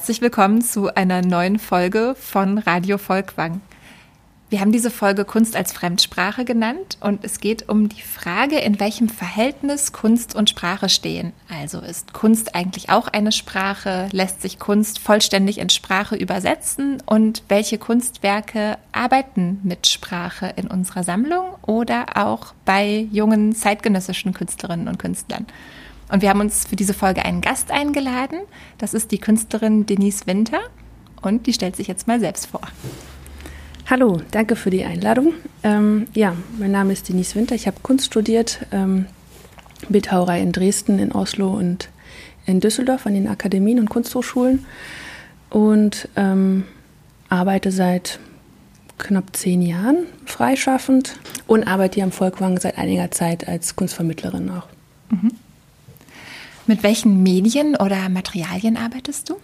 Herzlich willkommen zu einer neuen Folge von Radio Volkwang. Wir haben diese Folge Kunst als Fremdsprache genannt und es geht um die Frage, in welchem Verhältnis Kunst und Sprache stehen. Also ist Kunst eigentlich auch eine Sprache? Lässt sich Kunst vollständig in Sprache übersetzen? Und welche Kunstwerke arbeiten mit Sprache in unserer Sammlung oder auch bei jungen zeitgenössischen Künstlerinnen und Künstlern? Und wir haben uns für diese Folge einen Gast eingeladen. Das ist die Künstlerin Denise Winter. Und die stellt sich jetzt mal selbst vor. Hallo, danke für die Einladung. Ähm, ja, mein Name ist Denise Winter. Ich habe Kunst studiert, ähm, Bildhauerei in Dresden, in Oslo und in Düsseldorf an den Akademien und Kunsthochschulen und ähm, arbeite seit knapp zehn Jahren freischaffend und arbeite hier am Volkwang seit einiger Zeit als Kunstvermittlerin auch. Mhm. Mit welchen Medien oder Materialien arbeitest du?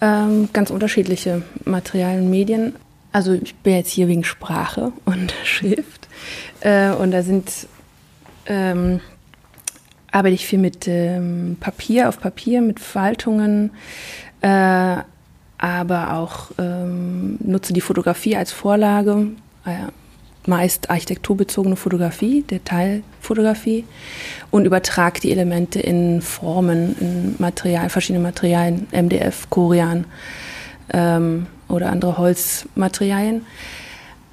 Ähm, ganz unterschiedliche Materialien Medien. Also ich bin jetzt hier wegen Sprache und Schrift. Äh, und da sind ähm, arbeite ich viel mit ähm, Papier auf Papier, mit Faltungen, äh, aber auch ähm, nutze die Fotografie als Vorlage. Äh, meist architekturbezogene Fotografie, Detailfotografie und übertrage die Elemente in Formen, in Material, verschiedene Materialien, MDF, Korian ähm, oder andere Holzmaterialien.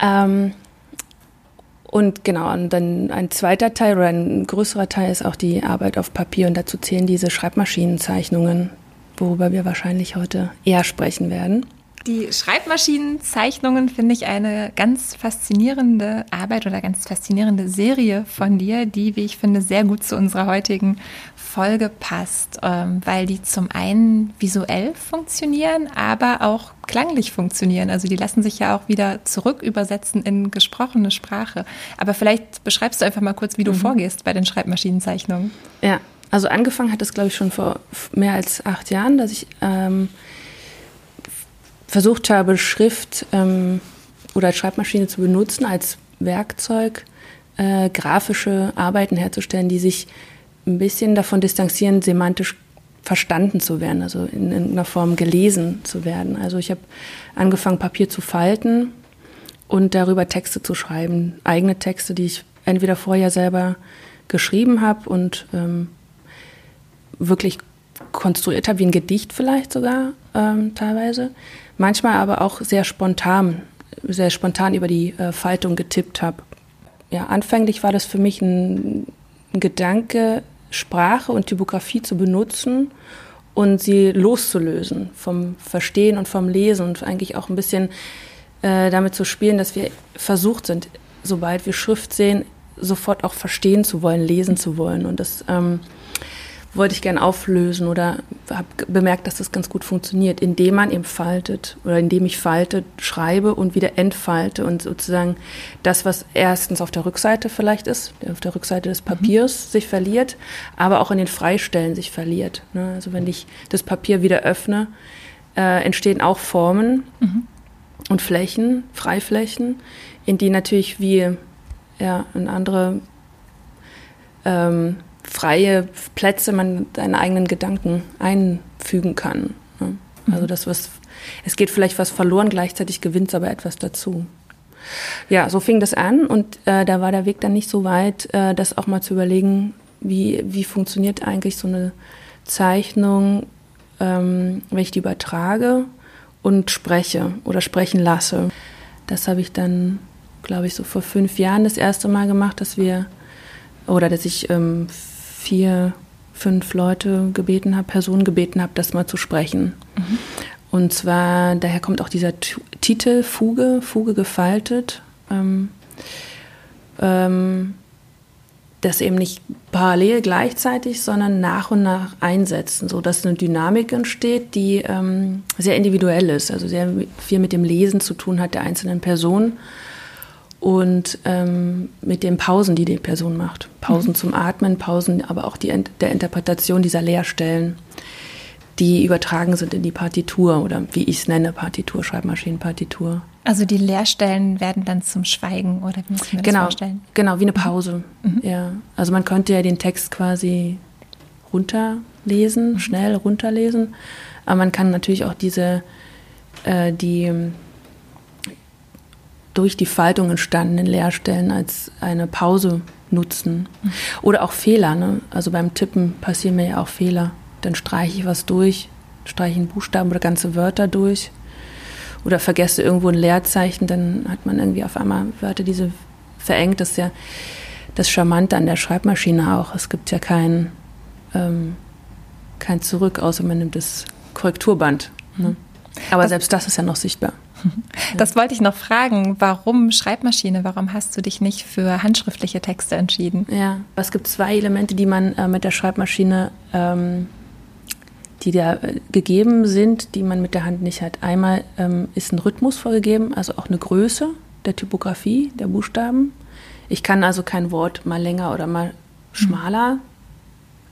Ähm, und genau, und dann ein zweiter Teil oder ein größerer Teil ist auch die Arbeit auf Papier und dazu zählen diese Schreibmaschinenzeichnungen, worüber wir wahrscheinlich heute eher sprechen werden. Die Schreibmaschinenzeichnungen finde ich eine ganz faszinierende Arbeit oder ganz faszinierende Serie von dir, die, wie ich finde, sehr gut zu unserer heutigen Folge passt, ähm, weil die zum einen visuell funktionieren, aber auch klanglich funktionieren. Also die lassen sich ja auch wieder zurück übersetzen in gesprochene Sprache. Aber vielleicht beschreibst du einfach mal kurz, wie du mhm. vorgehst bei den Schreibmaschinenzeichnungen. Ja, also angefangen hat es, glaube ich, schon vor mehr als acht Jahren, dass ich ähm, versucht habe, Schrift ähm, oder Schreibmaschine zu benutzen als Werkzeug, äh, grafische Arbeiten herzustellen, die sich ein bisschen davon distanzieren, semantisch verstanden zu werden, also in irgendeiner Form gelesen zu werden. Also ich habe angefangen, Papier zu falten und darüber Texte zu schreiben, eigene Texte, die ich entweder vorher selber geschrieben habe und ähm, wirklich konstruiert habe, wie ein Gedicht vielleicht sogar ähm, teilweise, manchmal aber auch sehr spontan, sehr spontan über die äh, Faltung getippt habe. Ja, anfänglich war das für mich ein, ein Gedanke, Sprache und Typografie zu benutzen und sie loszulösen vom Verstehen und vom Lesen und eigentlich auch ein bisschen äh, damit zu spielen, dass wir versucht sind, sobald wir Schrift sehen, sofort auch verstehen zu wollen, lesen zu wollen. Und das ähm, wollte ich gerne auflösen oder habe bemerkt, dass das ganz gut funktioniert, indem man eben faltet oder indem ich falte, schreibe und wieder entfalte und sozusagen das, was erstens auf der Rückseite vielleicht ist, auf der Rückseite des Papiers mhm. sich verliert, aber auch in den Freistellen sich verliert. Ne? Also wenn ich das Papier wieder öffne, äh, entstehen auch Formen mhm. und Flächen, Freiflächen, in die natürlich wie ja, in andere ähm, freie Plätze man seine eigenen Gedanken einfügen kann. Ne? Also das, was, es geht vielleicht was verloren, gleichzeitig gewinnt es aber etwas dazu. Ja, so fing das an und äh, da war der Weg dann nicht so weit, äh, das auch mal zu überlegen, wie, wie funktioniert eigentlich so eine Zeichnung, ähm, wenn ich die übertrage und spreche oder sprechen lasse. Das habe ich dann, glaube ich, so vor fünf Jahren das erste Mal gemacht, dass wir oder dass ich ähm, vier, fünf Leute gebeten habe, Personen gebeten habe, das mal zu sprechen. Mhm. Und zwar, daher kommt auch dieser T Titel Fuge, Fuge gefaltet. Ähm, ähm, das eben nicht parallel gleichzeitig, sondern nach und nach einsetzen, sodass eine Dynamik entsteht, die ähm, sehr individuell ist, also sehr viel mit dem Lesen zu tun hat der einzelnen Person und ähm, mit den Pausen, die die Person macht. Pausen mhm. zum Atmen, Pausen, aber auch die, der Interpretation dieser Leerstellen, die übertragen sind in die Partitur oder wie ich es nenne, Partitur, Schreibmaschinenpartitur. Also die Leerstellen werden dann zum Schweigen oder wie müssen wir genau, das vorstellen? Genau, wie eine mhm. Pause. Mhm. Ja. Also man könnte ja den Text quasi runterlesen, mhm. schnell runterlesen. Aber man kann natürlich auch diese, äh, die durch die Faltung entstandenen Leerstellen als eine Pause nutzen. Oder auch Fehler. Ne? Also beim Tippen passieren mir ja auch Fehler. Dann streiche ich was durch, streiche einen Buchstaben oder ganze Wörter durch. Oder vergesse irgendwo ein Leerzeichen, dann hat man irgendwie auf einmal Wörter, diese verengt. Das ist ja das Charmante an der Schreibmaschine auch. Es gibt ja kein, ähm, kein Zurück, außer man nimmt das Korrekturband. Ne? Aber selbst das ist ja noch sichtbar. Das wollte ich noch fragen. Warum Schreibmaschine? Warum hast du dich nicht für handschriftliche Texte entschieden? Ja, es gibt zwei Elemente, die man äh, mit der Schreibmaschine, ähm, die da äh, gegeben sind, die man mit der Hand nicht hat. Einmal ähm, ist ein Rhythmus vorgegeben, also auch eine Größe der Typografie der Buchstaben. Ich kann also kein Wort mal länger oder mal schmaler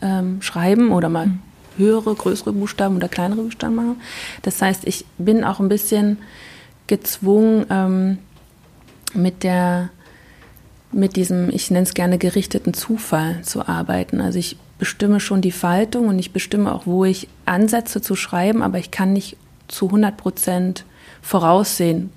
ähm, schreiben oder mal mhm. höhere, größere Buchstaben oder kleinere Buchstaben machen. Das heißt, ich bin auch ein bisschen gezwungen, ähm, mit der mit diesem, ich nenne es gerne gerichteten Zufall zu arbeiten. Also ich bestimme schon die Faltung und ich bestimme auch, wo ich ansetze zu schreiben, aber ich kann nicht zu 100 Prozent voraussehen,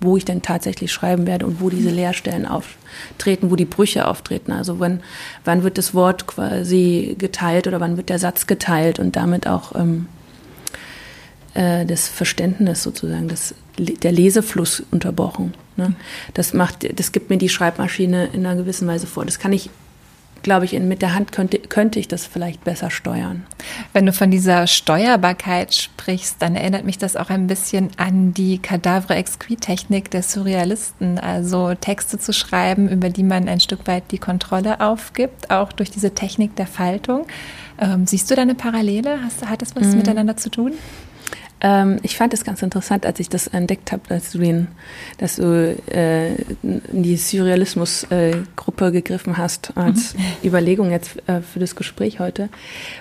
wo ich denn tatsächlich schreiben werde und wo diese Leerstellen auftreten, wo die Brüche auftreten. Also wann, wann wird das Wort quasi geteilt oder wann wird der Satz geteilt und damit auch ähm, äh, das Verständnis sozusagen, das, der Lesefluss unterbrochen. Ne? Das macht, das gibt mir die Schreibmaschine in einer gewissen Weise vor. Das kann ich glaube ich, mit der Hand könnte, könnte ich das vielleicht besser steuern. Wenn du von dieser Steuerbarkeit sprichst, dann erinnert mich das auch ein bisschen an die Cadavre Exquis-Technik der Surrealisten, also Texte zu schreiben, über die man ein Stück weit die Kontrolle aufgibt, auch durch diese Technik der Faltung. Ähm, siehst du da eine Parallele? Hast, hat das was mhm. miteinander zu tun? Ähm, ich fand es ganz interessant, als ich das entdeckt habe, dass du, den, dass du äh, in die Surrealismus-Gruppe äh, gegriffen hast als mhm. Überlegung jetzt äh, für das Gespräch heute,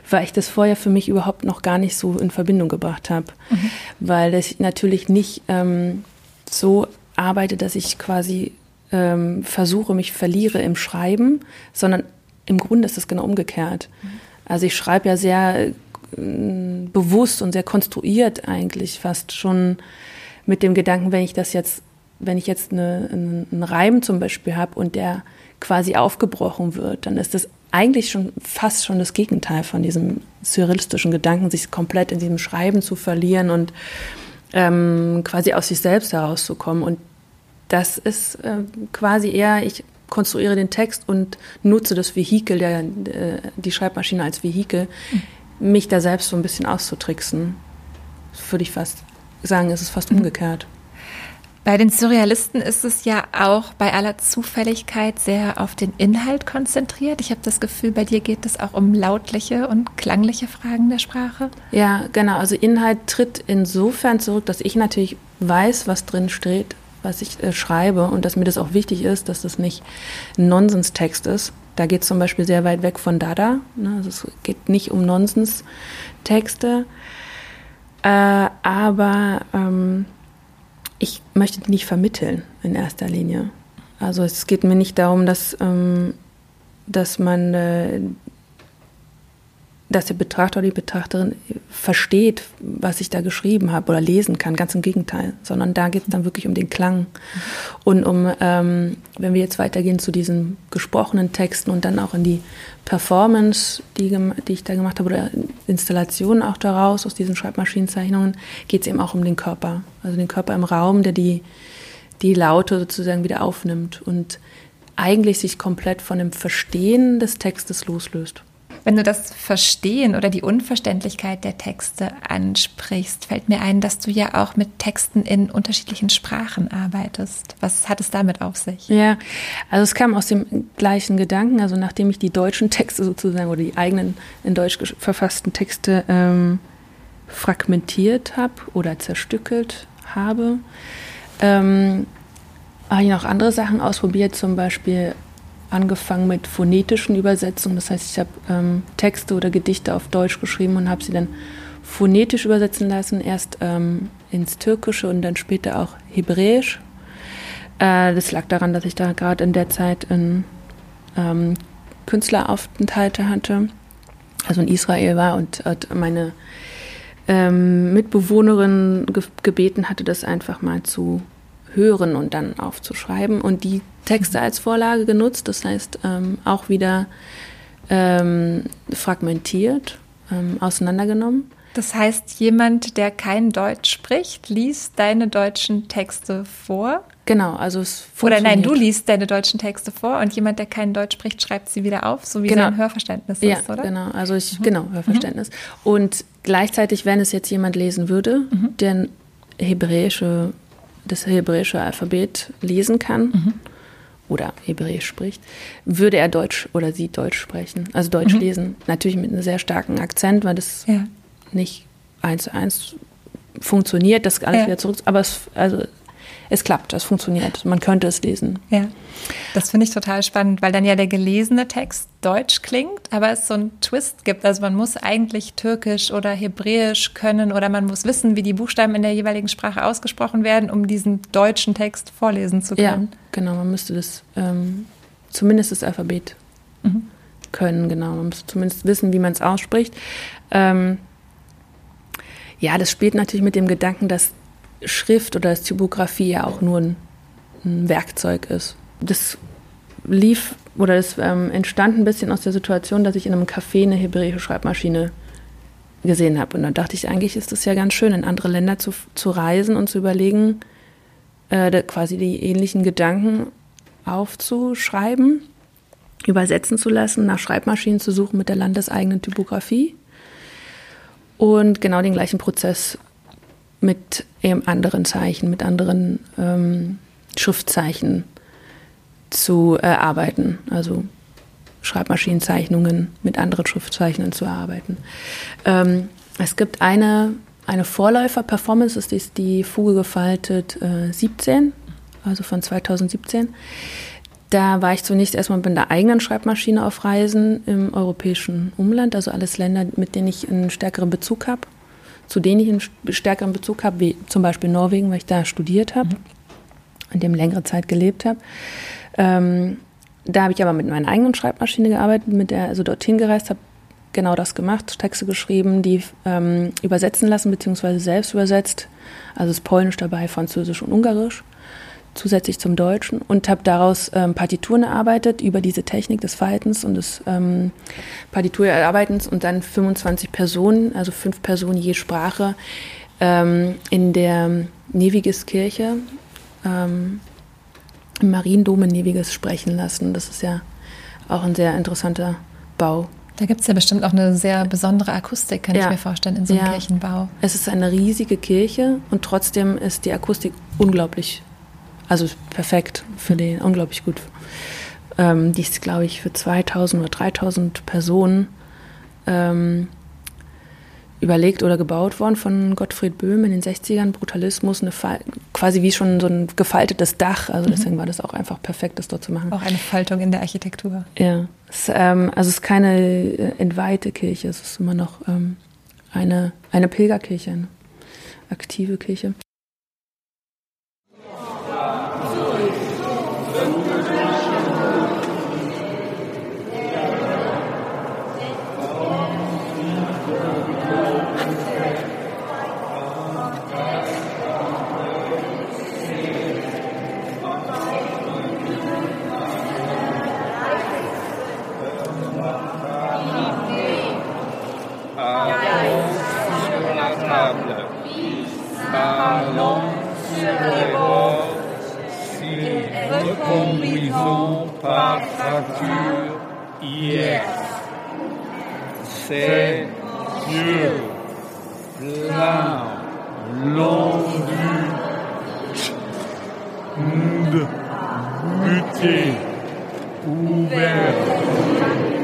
weil ich das vorher für mich überhaupt noch gar nicht so in Verbindung gebracht habe, mhm. weil ich natürlich nicht ähm, so arbeite, dass ich quasi ähm, versuche, mich verliere im Schreiben, sondern im Grunde ist es genau umgekehrt. Mhm. Also ich schreibe ja sehr bewusst und sehr konstruiert eigentlich fast schon mit dem Gedanken, wenn ich das jetzt, wenn ich jetzt eine, einen Reim zum Beispiel habe und der quasi aufgebrochen wird, dann ist das eigentlich schon fast schon das Gegenteil von diesem surrealistischen Gedanken, sich komplett in diesem Schreiben zu verlieren und ähm, quasi aus sich selbst herauszukommen. Und das ist äh, quasi eher, ich konstruiere den Text und nutze das Vehikel, der, äh, die Schreibmaschine als Vehikel, mhm mich da selbst so ein bisschen auszutricksen. Würde ich fast sagen, ist es fast mhm. umgekehrt. Bei den Surrealisten ist es ja auch bei aller Zufälligkeit sehr auf den Inhalt konzentriert. Ich habe das Gefühl, bei dir geht es auch um lautliche und klangliche Fragen der Sprache. Ja, genau. Also Inhalt tritt insofern zurück, dass ich natürlich weiß, was drin steht, was ich äh, schreibe und dass mir das auch wichtig ist, dass das nicht ein Nonsenstext ist, da geht es zum Beispiel sehr weit weg von Dada. Ne? Also es geht nicht um Nonsens-Texte. Äh, aber ähm, ich möchte die nicht vermitteln in erster Linie. Also es geht mir nicht darum, dass, ähm, dass man äh, dass der Betrachter oder die Betrachterin versteht, was ich da geschrieben habe oder lesen kann. Ganz im Gegenteil. Sondern da geht es dann wirklich um den Klang. Und um, ähm, wenn wir jetzt weitergehen zu diesen gesprochenen Texten und dann auch in die Performance, die, die ich da gemacht habe, oder Installationen auch daraus, aus diesen Schreibmaschinenzeichnungen, geht es eben auch um den Körper. Also den Körper im Raum, der die, die Laute sozusagen wieder aufnimmt und eigentlich sich komplett von dem Verstehen des Textes loslöst. Wenn du das Verstehen oder die Unverständlichkeit der Texte ansprichst, fällt mir ein, dass du ja auch mit Texten in unterschiedlichen Sprachen arbeitest. Was hat es damit auf sich? Ja, also es kam aus dem gleichen Gedanken. Also nachdem ich die deutschen Texte sozusagen oder die eigenen in Deutsch verfassten Texte ähm, fragmentiert habe oder zerstückelt habe, ähm, habe ich noch andere Sachen ausprobiert, zum Beispiel angefangen mit phonetischen Übersetzungen. Das heißt, ich habe ähm, Texte oder Gedichte auf Deutsch geschrieben und habe sie dann phonetisch übersetzen lassen, erst ähm, ins Türkische und dann später auch Hebräisch. Äh, das lag daran, dass ich da gerade in der Zeit einen ähm, Künstleraufenthalte hatte. also in Israel war und meine ähm, Mitbewohnerin ge gebeten hatte, das einfach mal zu hören und dann aufzuschreiben und die Texte als Vorlage genutzt, das heißt ähm, auch wieder ähm, fragmentiert, ähm, auseinandergenommen. Das heißt, jemand, der kein Deutsch spricht, liest deine deutschen Texte vor? Genau, also es Oder nein, du liest deine deutschen Texte vor und jemand, der kein Deutsch spricht, schreibt sie wieder auf, so wie genau. sein Hörverständnis ja, ist, oder? genau, also ich, mhm. genau, Hörverständnis. Mhm. Und gleichzeitig, wenn es jetzt jemand lesen würde, mhm. der hebräische, das hebräische Alphabet lesen kann, mhm. oder Hebräisch spricht, würde er Deutsch oder sie Deutsch sprechen, also Deutsch mhm. lesen. Natürlich mit einem sehr starken Akzent, weil das ja. nicht eins zu eins funktioniert, das alles ja. wieder zurück, aber es, also es klappt, es funktioniert. Man könnte es lesen. Ja, das finde ich total spannend, weil dann ja der gelesene Text deutsch klingt, aber es so einen Twist gibt. Also man muss eigentlich Türkisch oder Hebräisch können oder man muss wissen, wie die Buchstaben in der jeweiligen Sprache ausgesprochen werden, um diesen deutschen Text vorlesen zu können. Ja, genau. Man müsste das ähm, zumindest das Alphabet mhm. können. Genau, man müsste zumindest wissen, wie man es ausspricht. Ähm, ja, das spielt natürlich mit dem Gedanken, dass Schrift oder Typografie ja auch nur ein, ein Werkzeug ist. Das lief oder das ähm, entstand ein bisschen aus der Situation, dass ich in einem Café eine hebräische Schreibmaschine gesehen habe. Und dann dachte ich, eigentlich ist es ja ganz schön, in andere Länder zu, zu reisen und zu überlegen, äh, quasi die ähnlichen Gedanken aufzuschreiben, übersetzen zu lassen, nach Schreibmaschinen zu suchen mit der landeseigenen Typografie und genau den gleichen Prozess mit eben anderen Zeichen, mit anderen ähm, Schriftzeichen zu erarbeiten. Also Schreibmaschinenzeichnungen mit anderen Schriftzeichen zu erarbeiten. Ähm, es gibt eine, eine Vorläufer-Performance, das ist die Fuge gefaltet äh, 17, also von 2017. Da war ich zunächst erstmal mit einer eigenen Schreibmaschine auf Reisen im europäischen Umland, also alles Länder, mit denen ich einen stärkeren Bezug habe zu denen ich einen stärkeren Bezug habe, wie zum Beispiel Norwegen, weil ich da studiert habe, mhm. in dem längere Zeit gelebt habe. Ähm, da habe ich aber mit meiner eigenen Schreibmaschine gearbeitet, mit der also dorthin gereist habe, genau das gemacht, Texte geschrieben, die ähm, übersetzen lassen, beziehungsweise selbst übersetzt. Also das Polnisch dabei, Französisch und Ungarisch zusätzlich zum Deutschen und habe daraus ähm, Partituren erarbeitet über diese Technik des Faltens und des ähm, Partiturerarbeitens und dann 25 Personen, also fünf Personen je Sprache, ähm, in der Nevigiskirche ähm, im Mariendom in Neviges sprechen lassen. Das ist ja auch ein sehr interessanter Bau. Da gibt es ja bestimmt auch eine sehr besondere Akustik, kann ja. ich mir vorstellen, in so einem ja. Kirchenbau. Es ist eine riesige Kirche und trotzdem ist die Akustik unglaublich also perfekt für den, unglaublich gut. Ähm, die ist, glaube ich, für 2000 oder 3000 Personen ähm, überlegt oder gebaut worden von Gottfried Böhm in den 60ern. Brutalismus, eine quasi wie schon so ein gefaltetes Dach. Also mhm. deswegen war das auch einfach perfekt, das dort zu machen. Auch eine Faltung in der Architektur. Ja. Es, ähm, also es ist keine äh, entweihte Kirche, es ist immer noch ähm, eine, eine Pilgerkirche, eine aktive Kirche. sable, ballons sur les bords, si reconduisons par fracture hier. C'est Dieu, plein, long du, buté, ouvert.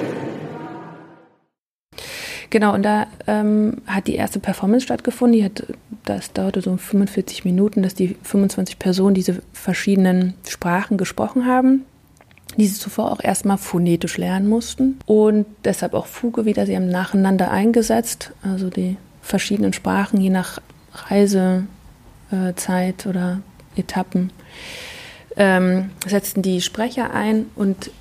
Genau, und da ähm, hat die erste Performance stattgefunden. Die hat, das dauerte so 45 Minuten, dass die 25 Personen diese verschiedenen Sprachen gesprochen haben, die sie zuvor auch erstmal phonetisch lernen mussten. Und deshalb auch Fuge wieder. Sie haben nacheinander eingesetzt, also die verschiedenen Sprachen, je nach Reisezeit äh, oder Etappen, ähm, setzten die Sprecher ein und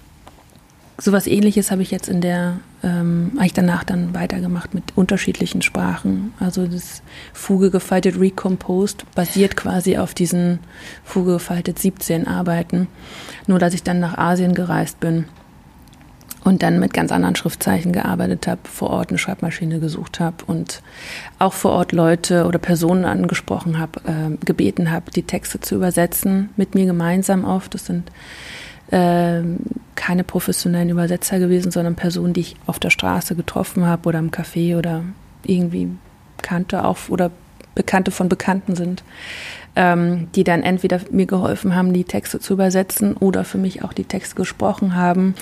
sowas ähnliches habe ich jetzt in der, ähm, habe ich danach dann weitergemacht mit unterschiedlichen Sprachen. Also das Fuge gefaltet Recomposed basiert quasi auf diesen Fuge gefaltet 17 Arbeiten. Nur dass ich dann nach Asien gereist bin und dann mit ganz anderen Schriftzeichen gearbeitet habe, vor Ort eine Schreibmaschine gesucht habe und auch vor Ort Leute oder Personen angesprochen habe, äh, gebeten habe, die Texte zu übersetzen, mit mir gemeinsam oft. Das sind keine professionellen Übersetzer gewesen, sondern Personen, die ich auf der Straße getroffen habe oder im Café oder irgendwie kannte auch oder Bekannte von Bekannten sind, ähm, die dann entweder mir geholfen haben, die Texte zu übersetzen oder für mich auch die Texte gesprochen haben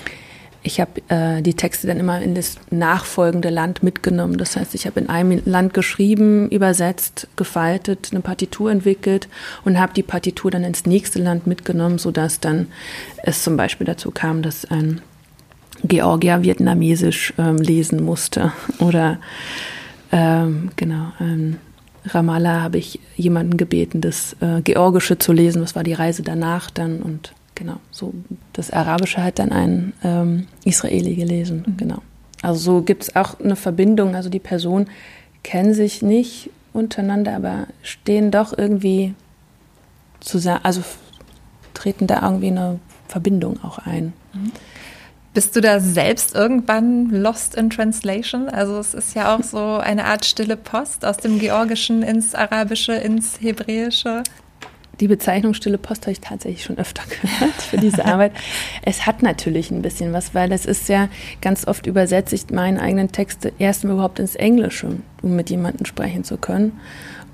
ich habe äh, die Texte dann immer in das nachfolgende Land mitgenommen. Das heißt, ich habe in einem Land geschrieben, übersetzt, gefaltet, eine Partitur entwickelt und habe die Partitur dann ins nächste Land mitgenommen, sodass dann es zum Beispiel dazu kam, dass ein Georgier Vietnamesisch ähm, lesen musste oder ähm, genau. Ähm, Ramallah habe ich jemanden gebeten, das äh, Georgische zu lesen. Das war die Reise danach dann und genau. So das Arabische hat dann ein ähm, Israeli gelesen, mhm. genau. Also so gibt es auch eine Verbindung. Also die Personen kennen sich nicht untereinander, aber stehen doch irgendwie zusammen, also treten da irgendwie eine Verbindung auch ein. Mhm. Bist du da selbst irgendwann lost in translation? Also es ist ja auch so eine Art stille Post aus dem Georgischen ins Arabische, ins Hebräische. Die Bezeichnung Stille Post habe ich tatsächlich schon öfter gehört für diese Arbeit. es hat natürlich ein bisschen was, weil es ist ja ganz oft übersetze ich meine eigenen Texte erstmal überhaupt ins Englische, um mit jemandem sprechen zu können.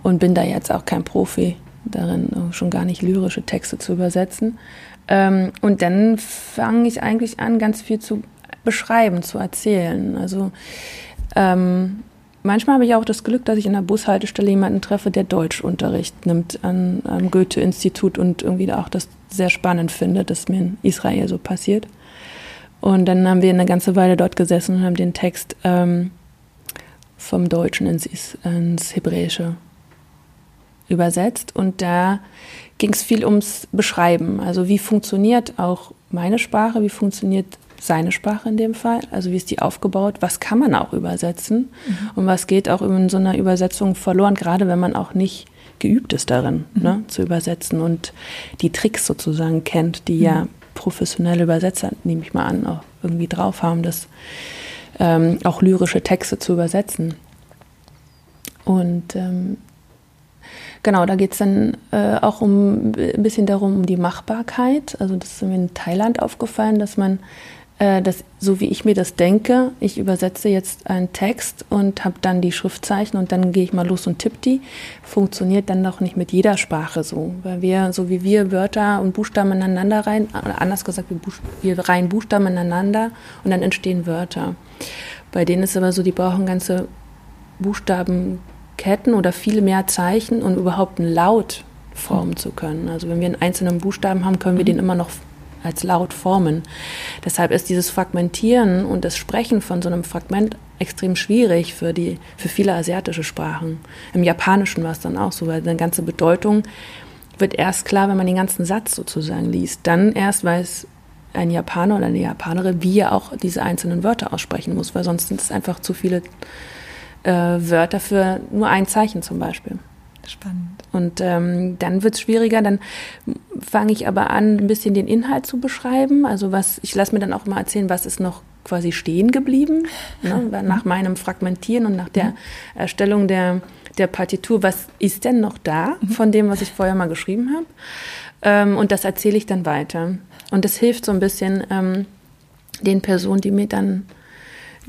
Und bin da jetzt auch kein Profi darin, schon gar nicht lyrische Texte zu übersetzen. Ähm, und dann fange ich eigentlich an, ganz viel zu beschreiben, zu erzählen. Also ähm, Manchmal habe ich auch das Glück, dass ich in der Bushaltestelle jemanden treffe, der Deutschunterricht nimmt an, am Goethe-Institut und irgendwie auch das sehr spannend findet, dass mir in Israel so passiert. Und dann haben wir eine ganze Weile dort gesessen und haben den Text ähm, vom Deutschen ins, ins Hebräische übersetzt. Und da ging es viel ums Beschreiben. Also wie funktioniert auch meine Sprache, wie funktioniert seine Sprache in dem Fall, also wie ist die aufgebaut, was kann man auch übersetzen mhm. und was geht auch in so einer Übersetzung verloren, gerade wenn man auch nicht geübt ist darin, mhm. ne, zu übersetzen und die Tricks sozusagen kennt, die mhm. ja professionelle Übersetzer, nehme ich mal an, auch irgendwie drauf haben, das ähm, auch lyrische Texte zu übersetzen. Und ähm, genau, da geht es dann äh, auch um ein bisschen darum, um die Machbarkeit. Also das ist mir in Thailand aufgefallen, dass man äh, das, so wie ich mir das denke, ich übersetze jetzt einen Text und habe dann die Schriftzeichen und dann gehe ich mal los und tippe die, funktioniert dann doch nicht mit jeder Sprache so. Weil wir, so wie wir Wörter und Buchstaben ineinander rein, oder anders gesagt, wir, Buch, wir reihen Buchstaben ineinander und dann entstehen Wörter. Bei denen ist aber so, die brauchen ganze Buchstabenketten oder viel mehr Zeichen, um überhaupt einen Laut formen zu können. Also wenn wir einen einzelnen Buchstaben haben, können wir mhm. den immer noch als laut formen. Deshalb ist dieses Fragmentieren und das Sprechen von so einem Fragment extrem schwierig für, die, für viele asiatische Sprachen. Im Japanischen war es dann auch so, weil eine ganze Bedeutung wird erst klar, wenn man den ganzen Satz sozusagen liest. Dann erst weiß ein Japaner oder eine Japanerin, wie er auch diese einzelnen Wörter aussprechen muss, weil sonst sind es einfach zu viele äh, Wörter für nur ein Zeichen zum Beispiel. Spannend. Und ähm, dann wird es schwieriger. Dann fange ich aber an, ein bisschen den Inhalt zu beschreiben. Also was, ich lasse mir dann auch mal erzählen, was ist noch quasi stehen geblieben, ne? nach meinem Fragmentieren und nach der mhm. Erstellung der, der Partitur. Was ist denn noch da mhm. von dem, was ich vorher mal geschrieben habe? Ähm, und das erzähle ich dann weiter. Und das hilft so ein bisschen ähm, den Personen, die mir dann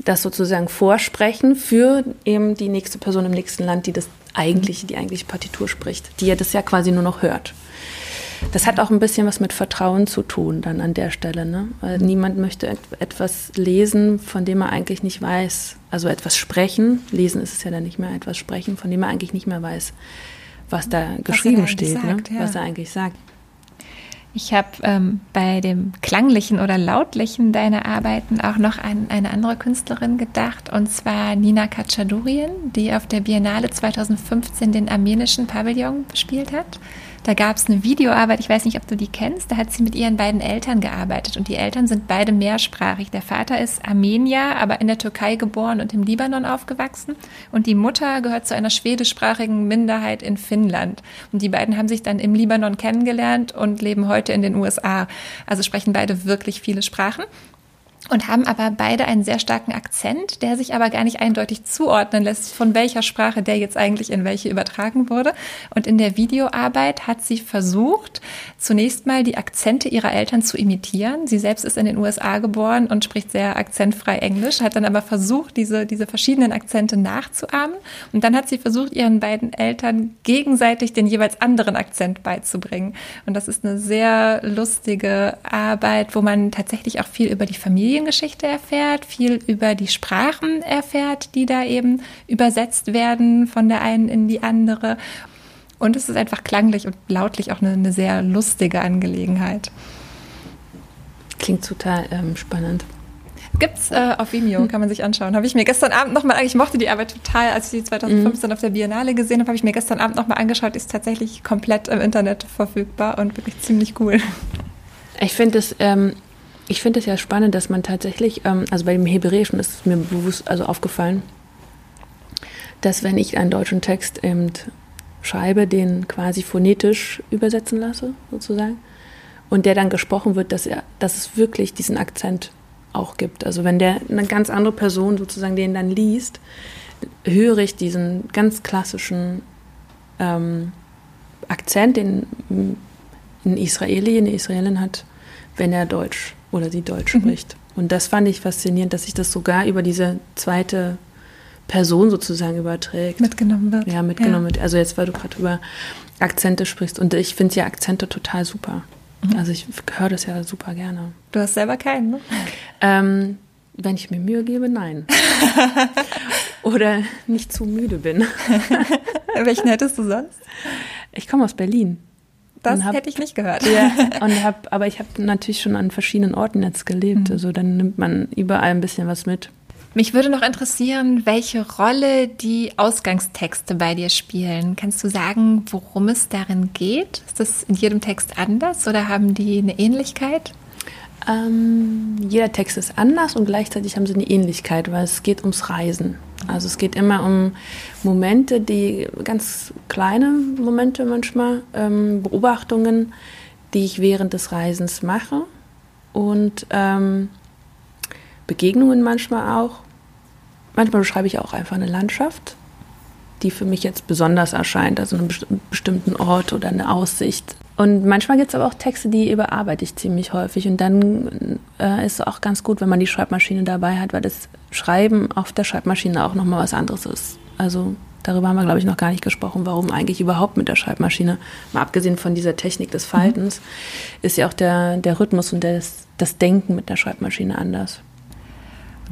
das sozusagen vorsprechen für eben die nächste Person im nächsten Land, die das eigentliche, die eigentliche Partitur spricht, die ja das ja quasi nur noch hört. Das hat auch ein bisschen was mit Vertrauen zu tun dann an der Stelle, ne? Weil niemand möchte etwas lesen, von dem er eigentlich nicht weiß, also etwas sprechen, lesen ist es ja dann nicht mehr, etwas sprechen, von dem er eigentlich nicht mehr weiß, was da was geschrieben steht, ne? sagt, ne? ja. was er eigentlich sagt. Ich habe ähm, bei dem klanglichen oder lautlichen deiner Arbeiten auch noch an eine andere Künstlerin gedacht, und zwar Nina Kachadurien, die auf der Biennale 2015 den armenischen Pavillon bespielt hat. Da gab es eine Videoarbeit, ich weiß nicht, ob du die kennst, da hat sie mit ihren beiden Eltern gearbeitet und die Eltern sind beide mehrsprachig. Der Vater ist Armenier, aber in der Türkei geboren und im Libanon aufgewachsen und die Mutter gehört zu einer schwedischsprachigen Minderheit in Finnland. Und die beiden haben sich dann im Libanon kennengelernt und leben heute in den USA. Also sprechen beide wirklich viele Sprachen und haben aber beide einen sehr starken Akzent, der sich aber gar nicht eindeutig zuordnen lässt, von welcher Sprache der jetzt eigentlich in welche übertragen wurde. Und in der Videoarbeit hat sie versucht, zunächst mal die Akzente ihrer Eltern zu imitieren. Sie selbst ist in den USA geboren und spricht sehr akzentfrei Englisch, hat dann aber versucht, diese, diese verschiedenen Akzente nachzuahmen. Und dann hat sie versucht, ihren beiden Eltern gegenseitig den jeweils anderen Akzent beizubringen. Und das ist eine sehr lustige Arbeit, wo man tatsächlich auch viel über die Familie Familiengeschichte erfährt, viel über die Sprachen erfährt, die da eben übersetzt werden von der einen in die andere. Und es ist einfach klanglich und lautlich auch eine, eine sehr lustige Angelegenheit. Klingt total ähm, spannend. Gibt's äh, auf Vimeo, kann man sich anschauen. Habe ich mir gestern Abend nochmal, ich mochte die Arbeit total, als ich die 2015 mhm. auf der Biennale gesehen habe, habe ich mir gestern Abend nochmal angeschaut, ist tatsächlich komplett im Internet verfügbar und wirklich ziemlich cool. Ich finde es ähm, ich finde es ja spannend, dass man tatsächlich, ähm, also bei dem Hebräischen ist es mir bewusst, also aufgefallen, dass wenn ich einen deutschen Text eben schreibe, den quasi phonetisch übersetzen lasse, sozusagen, und der dann gesprochen wird, dass, er, dass es wirklich diesen Akzent auch gibt. Also wenn der eine ganz andere Person sozusagen den dann liest, höre ich diesen ganz klassischen ähm, Akzent, den ein Israeli, eine Israelin hat, wenn er Deutsch oder sie Deutsch mhm. spricht. Und das fand ich faszinierend, dass sich das sogar über diese zweite Person sozusagen überträgt. Mitgenommen wird. Ja, mitgenommen ja. wird. Also jetzt, weil du gerade über Akzente sprichst. Und ich finde ja Akzente total super. Mhm. Also ich höre das ja super gerne. Du hast selber keinen, ne? Ähm, wenn ich mir Mühe gebe, nein. Oder nicht zu müde bin. Welchen hättest du sonst? Ich komme aus Berlin. Das hab, hätte ich nicht gehört. Ja, und hab, aber ich habe natürlich schon an verschiedenen Orten jetzt gelebt. Mhm. Also dann nimmt man überall ein bisschen was mit. Mich würde noch interessieren, welche Rolle die Ausgangstexte bei dir spielen. Kannst du sagen, worum es darin geht? Ist das in jedem Text anders oder haben die eine Ähnlichkeit? Ähm, jeder Text ist anders und gleichzeitig haben sie eine Ähnlichkeit, weil es geht ums Reisen. Also es geht immer um Momente, die ganz kleine Momente manchmal, ähm, Beobachtungen, die ich während des Reisens mache und ähm, Begegnungen manchmal auch. Manchmal beschreibe ich auch einfach eine Landschaft, die für mich jetzt besonders erscheint, also einen bestimmten Ort oder eine Aussicht. Und manchmal gibt es aber auch Texte, die überarbeite ich ziemlich häufig. Und dann äh, ist es auch ganz gut, wenn man die Schreibmaschine dabei hat, weil das Schreiben auf der Schreibmaschine auch nochmal was anderes ist. Also darüber haben wir, glaube ich, noch gar nicht gesprochen, warum eigentlich überhaupt mit der Schreibmaschine, mal abgesehen von dieser Technik des Faltens, mhm. ist ja auch der, der Rhythmus und das, das Denken mit der Schreibmaschine anders.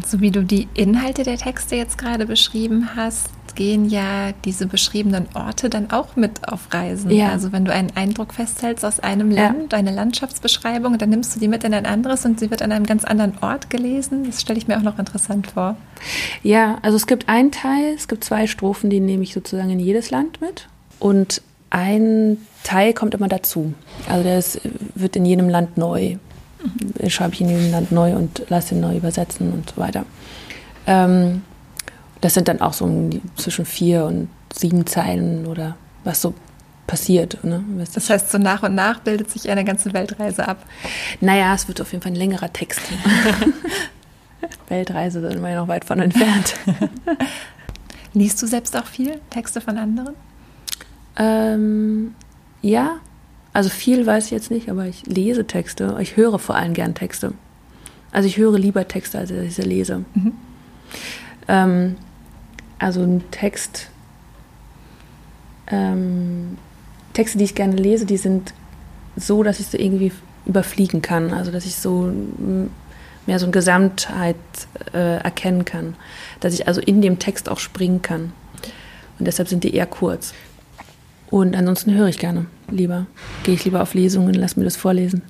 So wie du die Inhalte der Texte jetzt gerade beschrieben hast, gehen ja diese beschriebenen Orte dann auch mit auf Reisen. Ja. Also wenn du einen Eindruck festhältst aus einem Land, ja. eine Landschaftsbeschreibung, dann nimmst du die mit in ein anderes und sie wird an einem ganz anderen Ort gelesen. Das stelle ich mir auch noch interessant vor. Ja, also es gibt einen Teil, es gibt zwei Strophen, die nehme ich sozusagen in jedes Land mit. Und ein Teil kommt immer dazu. Also ist, wird in jedem Land neu. Schreibe ich in jedem Land neu und lasse ihn neu übersetzen und so weiter. Ähm, das sind dann auch so zwischen vier und sieben Zeilen oder was so passiert. Ne? Das heißt, so nach und nach bildet sich eine ganze Weltreise ab. Naja, es wird auf jeden Fall ein längerer Text. Weltreise sind wir ja noch weit von entfernt. Liest du selbst auch viel Texte von anderen? Ähm, ja, also viel weiß ich jetzt nicht, aber ich lese Texte. Ich höre vor allem gern Texte. Also ich höre lieber Texte, als ich sie lese. Mhm. Ähm, also ein Text, ähm, Texte, die ich gerne lese, die sind so, dass ich sie irgendwie überfliegen kann. Also dass ich so mehr so eine Gesamtheit äh, erkennen kann. Dass ich also in dem Text auch springen kann. Und deshalb sind die eher kurz. Und ansonsten höre ich gerne lieber. Gehe ich lieber auf Lesungen, lass mir das vorlesen.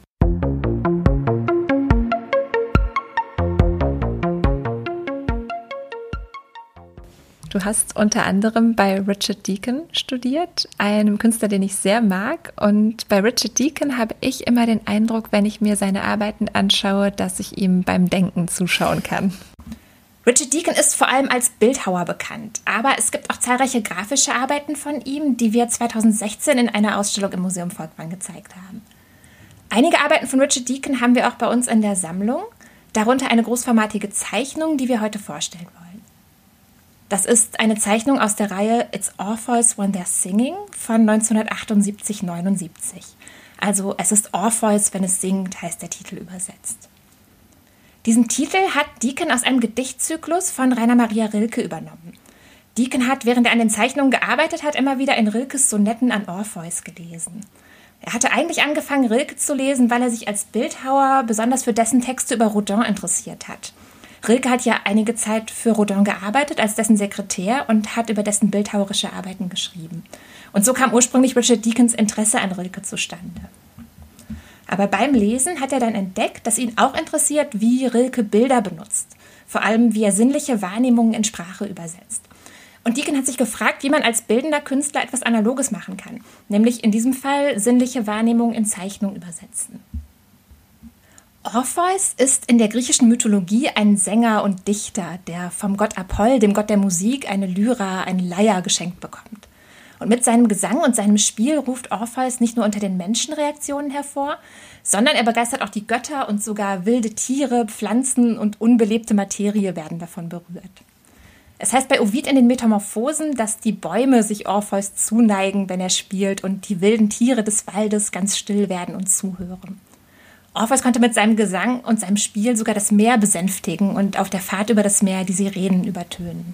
Du hast unter anderem bei Richard Deacon studiert, einem Künstler, den ich sehr mag. Und bei Richard Deacon habe ich immer den Eindruck, wenn ich mir seine Arbeiten anschaue, dass ich ihm beim Denken zuschauen kann. Richard Deacon ist vor allem als Bildhauer bekannt, aber es gibt auch zahlreiche grafische Arbeiten von ihm, die wir 2016 in einer Ausstellung im Museum Volkwang gezeigt haben. Einige Arbeiten von Richard Deacon haben wir auch bei uns in der Sammlung, darunter eine großformatige Zeichnung, die wir heute vorstellen wollen. Das ist eine Zeichnung aus der Reihe It's Orpheus When They're Singing von 1978-79. Also es ist Orpheus, wenn es singt, heißt der Titel übersetzt. Diesen Titel hat Deacon aus einem Gedichtzyklus von Rainer Maria Rilke übernommen. Deacon hat, während er an den Zeichnungen gearbeitet hat, immer wieder in Rilkes Sonetten an Orpheus gelesen. Er hatte eigentlich angefangen, Rilke zu lesen, weil er sich als Bildhauer besonders für dessen Texte über Rodin interessiert hat. Rilke hat ja einige Zeit für Rodin gearbeitet als dessen Sekretär und hat über dessen bildhauerische Arbeiten geschrieben. Und so kam ursprünglich Richard Deacons Interesse an Rilke zustande. Aber beim Lesen hat er dann entdeckt, dass ihn auch interessiert, wie Rilke Bilder benutzt. Vor allem, wie er sinnliche Wahrnehmungen in Sprache übersetzt. Und Deacon hat sich gefragt, wie man als bildender Künstler etwas Analoges machen kann. Nämlich in diesem Fall sinnliche Wahrnehmungen in Zeichnung übersetzen. Orpheus ist in der griechischen Mythologie ein Sänger und Dichter, der vom Gott Apoll, dem Gott der Musik, eine Lyra, eine Leier geschenkt bekommt. Und mit seinem Gesang und seinem Spiel ruft Orpheus nicht nur unter den Menschen Reaktionen hervor, sondern er begeistert auch die Götter und sogar wilde Tiere, Pflanzen und unbelebte Materie werden davon berührt. Es heißt bei Ovid in den Metamorphosen, dass die Bäume sich Orpheus zuneigen, wenn er spielt, und die wilden Tiere des Waldes ganz still werden und zuhören. Orpheus konnte mit seinem Gesang und seinem Spiel sogar das Meer besänftigen und auf der Fahrt über das Meer die Sirenen übertönen.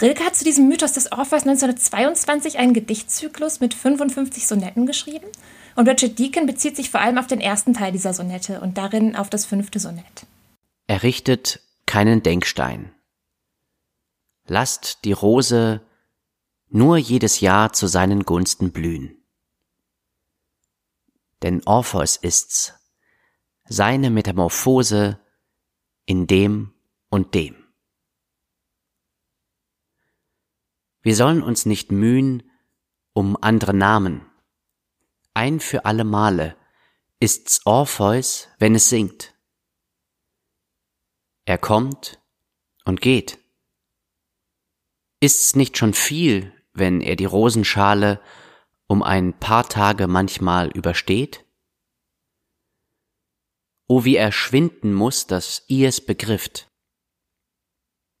Rilke hat zu diesem Mythos des Orpheus 1922 einen Gedichtzyklus mit 55 Sonetten geschrieben und Richard Deacon bezieht sich vor allem auf den ersten Teil dieser Sonette und darin auf das fünfte Sonett. Errichtet keinen Denkstein. Lasst die Rose nur jedes Jahr zu seinen Gunsten blühen. Denn Orpheus ist's, seine Metamorphose in dem und dem. Wir sollen uns nicht mühen um andere Namen. Ein für alle Male ist's Orpheus, wenn es singt. Er kommt und geht. Ist's nicht schon viel, wenn er die Rosenschale um ein paar Tage manchmal übersteht? O wie er schwinden muss, dass ihr es begrifft.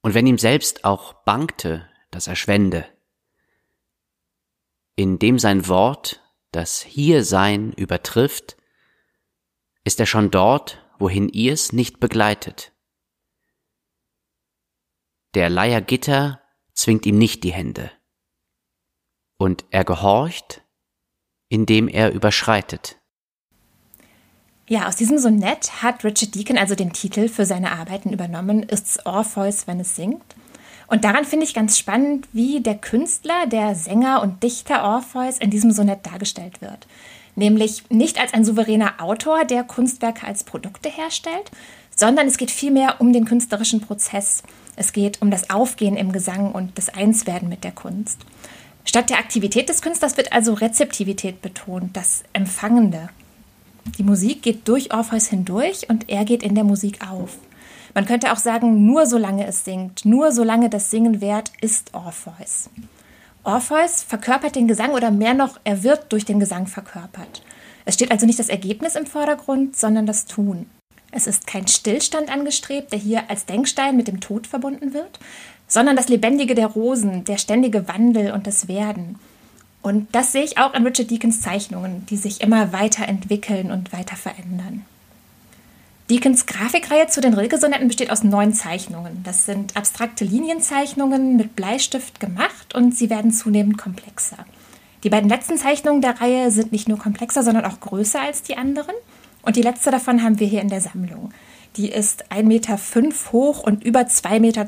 Und wenn ihm selbst auch bangte, dass er schwende. Indem sein Wort das Hiersein übertrifft, ist er schon dort, wohin ihr's nicht begleitet. Der Leiergitter zwingt ihm nicht die Hände. Und er gehorcht, indem er überschreitet. Ja, aus diesem Sonett hat Richard Deacon also den Titel für seine Arbeiten übernommen, Ist's Orpheus, wenn es singt. Und daran finde ich ganz spannend, wie der Künstler, der Sänger und Dichter Orpheus in diesem Sonett dargestellt wird. Nämlich nicht als ein souveräner Autor, der Kunstwerke als Produkte herstellt, sondern es geht vielmehr um den künstlerischen Prozess. Es geht um das Aufgehen im Gesang und das Einswerden mit der Kunst. Statt der Aktivität des Künstlers wird also Rezeptivität betont, das Empfangende. Die Musik geht durch Orpheus hindurch und er geht in der Musik auf. Man könnte auch sagen, nur solange es singt, nur solange das Singen währt, ist Orpheus. Orpheus verkörpert den Gesang oder mehr noch, er wird durch den Gesang verkörpert. Es steht also nicht das Ergebnis im Vordergrund, sondern das Tun. Es ist kein Stillstand angestrebt, der hier als Denkstein mit dem Tod verbunden wird, sondern das Lebendige der Rosen, der ständige Wandel und das Werden. Und das sehe ich auch in Richard Deakins Zeichnungen, die sich immer weiter entwickeln und weiter verändern. Deakins Grafikreihe zu den Rilke-Sonetten besteht aus neun Zeichnungen. Das sind abstrakte Linienzeichnungen mit Bleistift gemacht und sie werden zunehmend komplexer. Die beiden letzten Zeichnungen der Reihe sind nicht nur komplexer, sondern auch größer als die anderen. Und die letzte davon haben wir hier in der Sammlung. Die ist 1,5 Meter hoch und über 2,12 Meter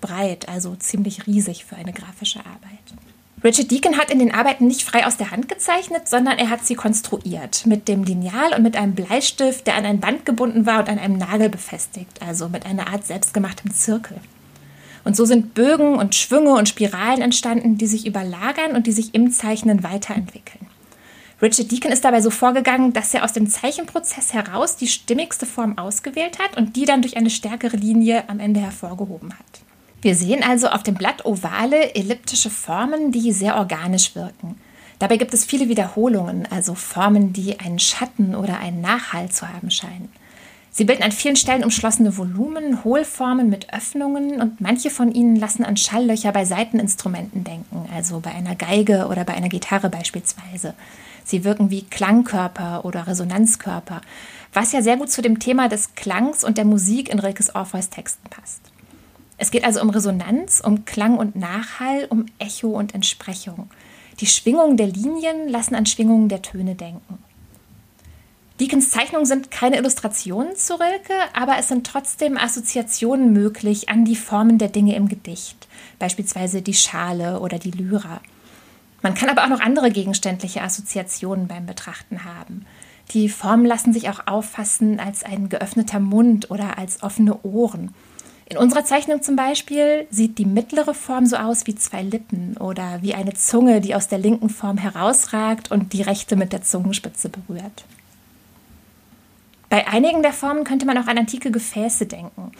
breit, also ziemlich riesig für eine grafische Arbeit. Richard Deacon hat in den Arbeiten nicht frei aus der Hand gezeichnet, sondern er hat sie konstruiert mit dem Lineal und mit einem Bleistift, der an ein Band gebunden war und an einem Nagel befestigt, also mit einer Art selbstgemachtem Zirkel. Und so sind Bögen und Schwünge und Spiralen entstanden, die sich überlagern und die sich im Zeichnen weiterentwickeln. Richard Deacon ist dabei so vorgegangen, dass er aus dem Zeichenprozess heraus die stimmigste Form ausgewählt hat und die dann durch eine stärkere Linie am Ende hervorgehoben hat. Wir sehen also auf dem Blatt ovale, elliptische Formen, die sehr organisch wirken. Dabei gibt es viele Wiederholungen, also Formen, die einen Schatten oder einen Nachhall zu haben scheinen. Sie bilden an vielen Stellen umschlossene Volumen, Hohlformen mit Öffnungen und manche von ihnen lassen an Schalllöcher bei Saiteninstrumenten denken, also bei einer Geige oder bei einer Gitarre beispielsweise. Sie wirken wie Klangkörper oder Resonanzkörper, was ja sehr gut zu dem Thema des Klangs und der Musik in Rilkes Orpheus Texten passt. Es geht also um Resonanz, um Klang und Nachhall, um Echo und Entsprechung. Die Schwingungen der Linien lassen an Schwingungen der Töne denken. Deakins Zeichnungen sind keine Illustrationen zu Rilke, aber es sind trotzdem Assoziationen möglich an die Formen der Dinge im Gedicht, beispielsweise die Schale oder die Lyra. Man kann aber auch noch andere gegenständliche Assoziationen beim Betrachten haben. Die Formen lassen sich auch auffassen als ein geöffneter Mund oder als offene Ohren. In unserer Zeichnung zum Beispiel sieht die mittlere Form so aus wie zwei Lippen oder wie eine Zunge, die aus der linken Form herausragt und die rechte mit der Zungenspitze berührt. Bei einigen der Formen könnte man auch an antike Gefäße denken.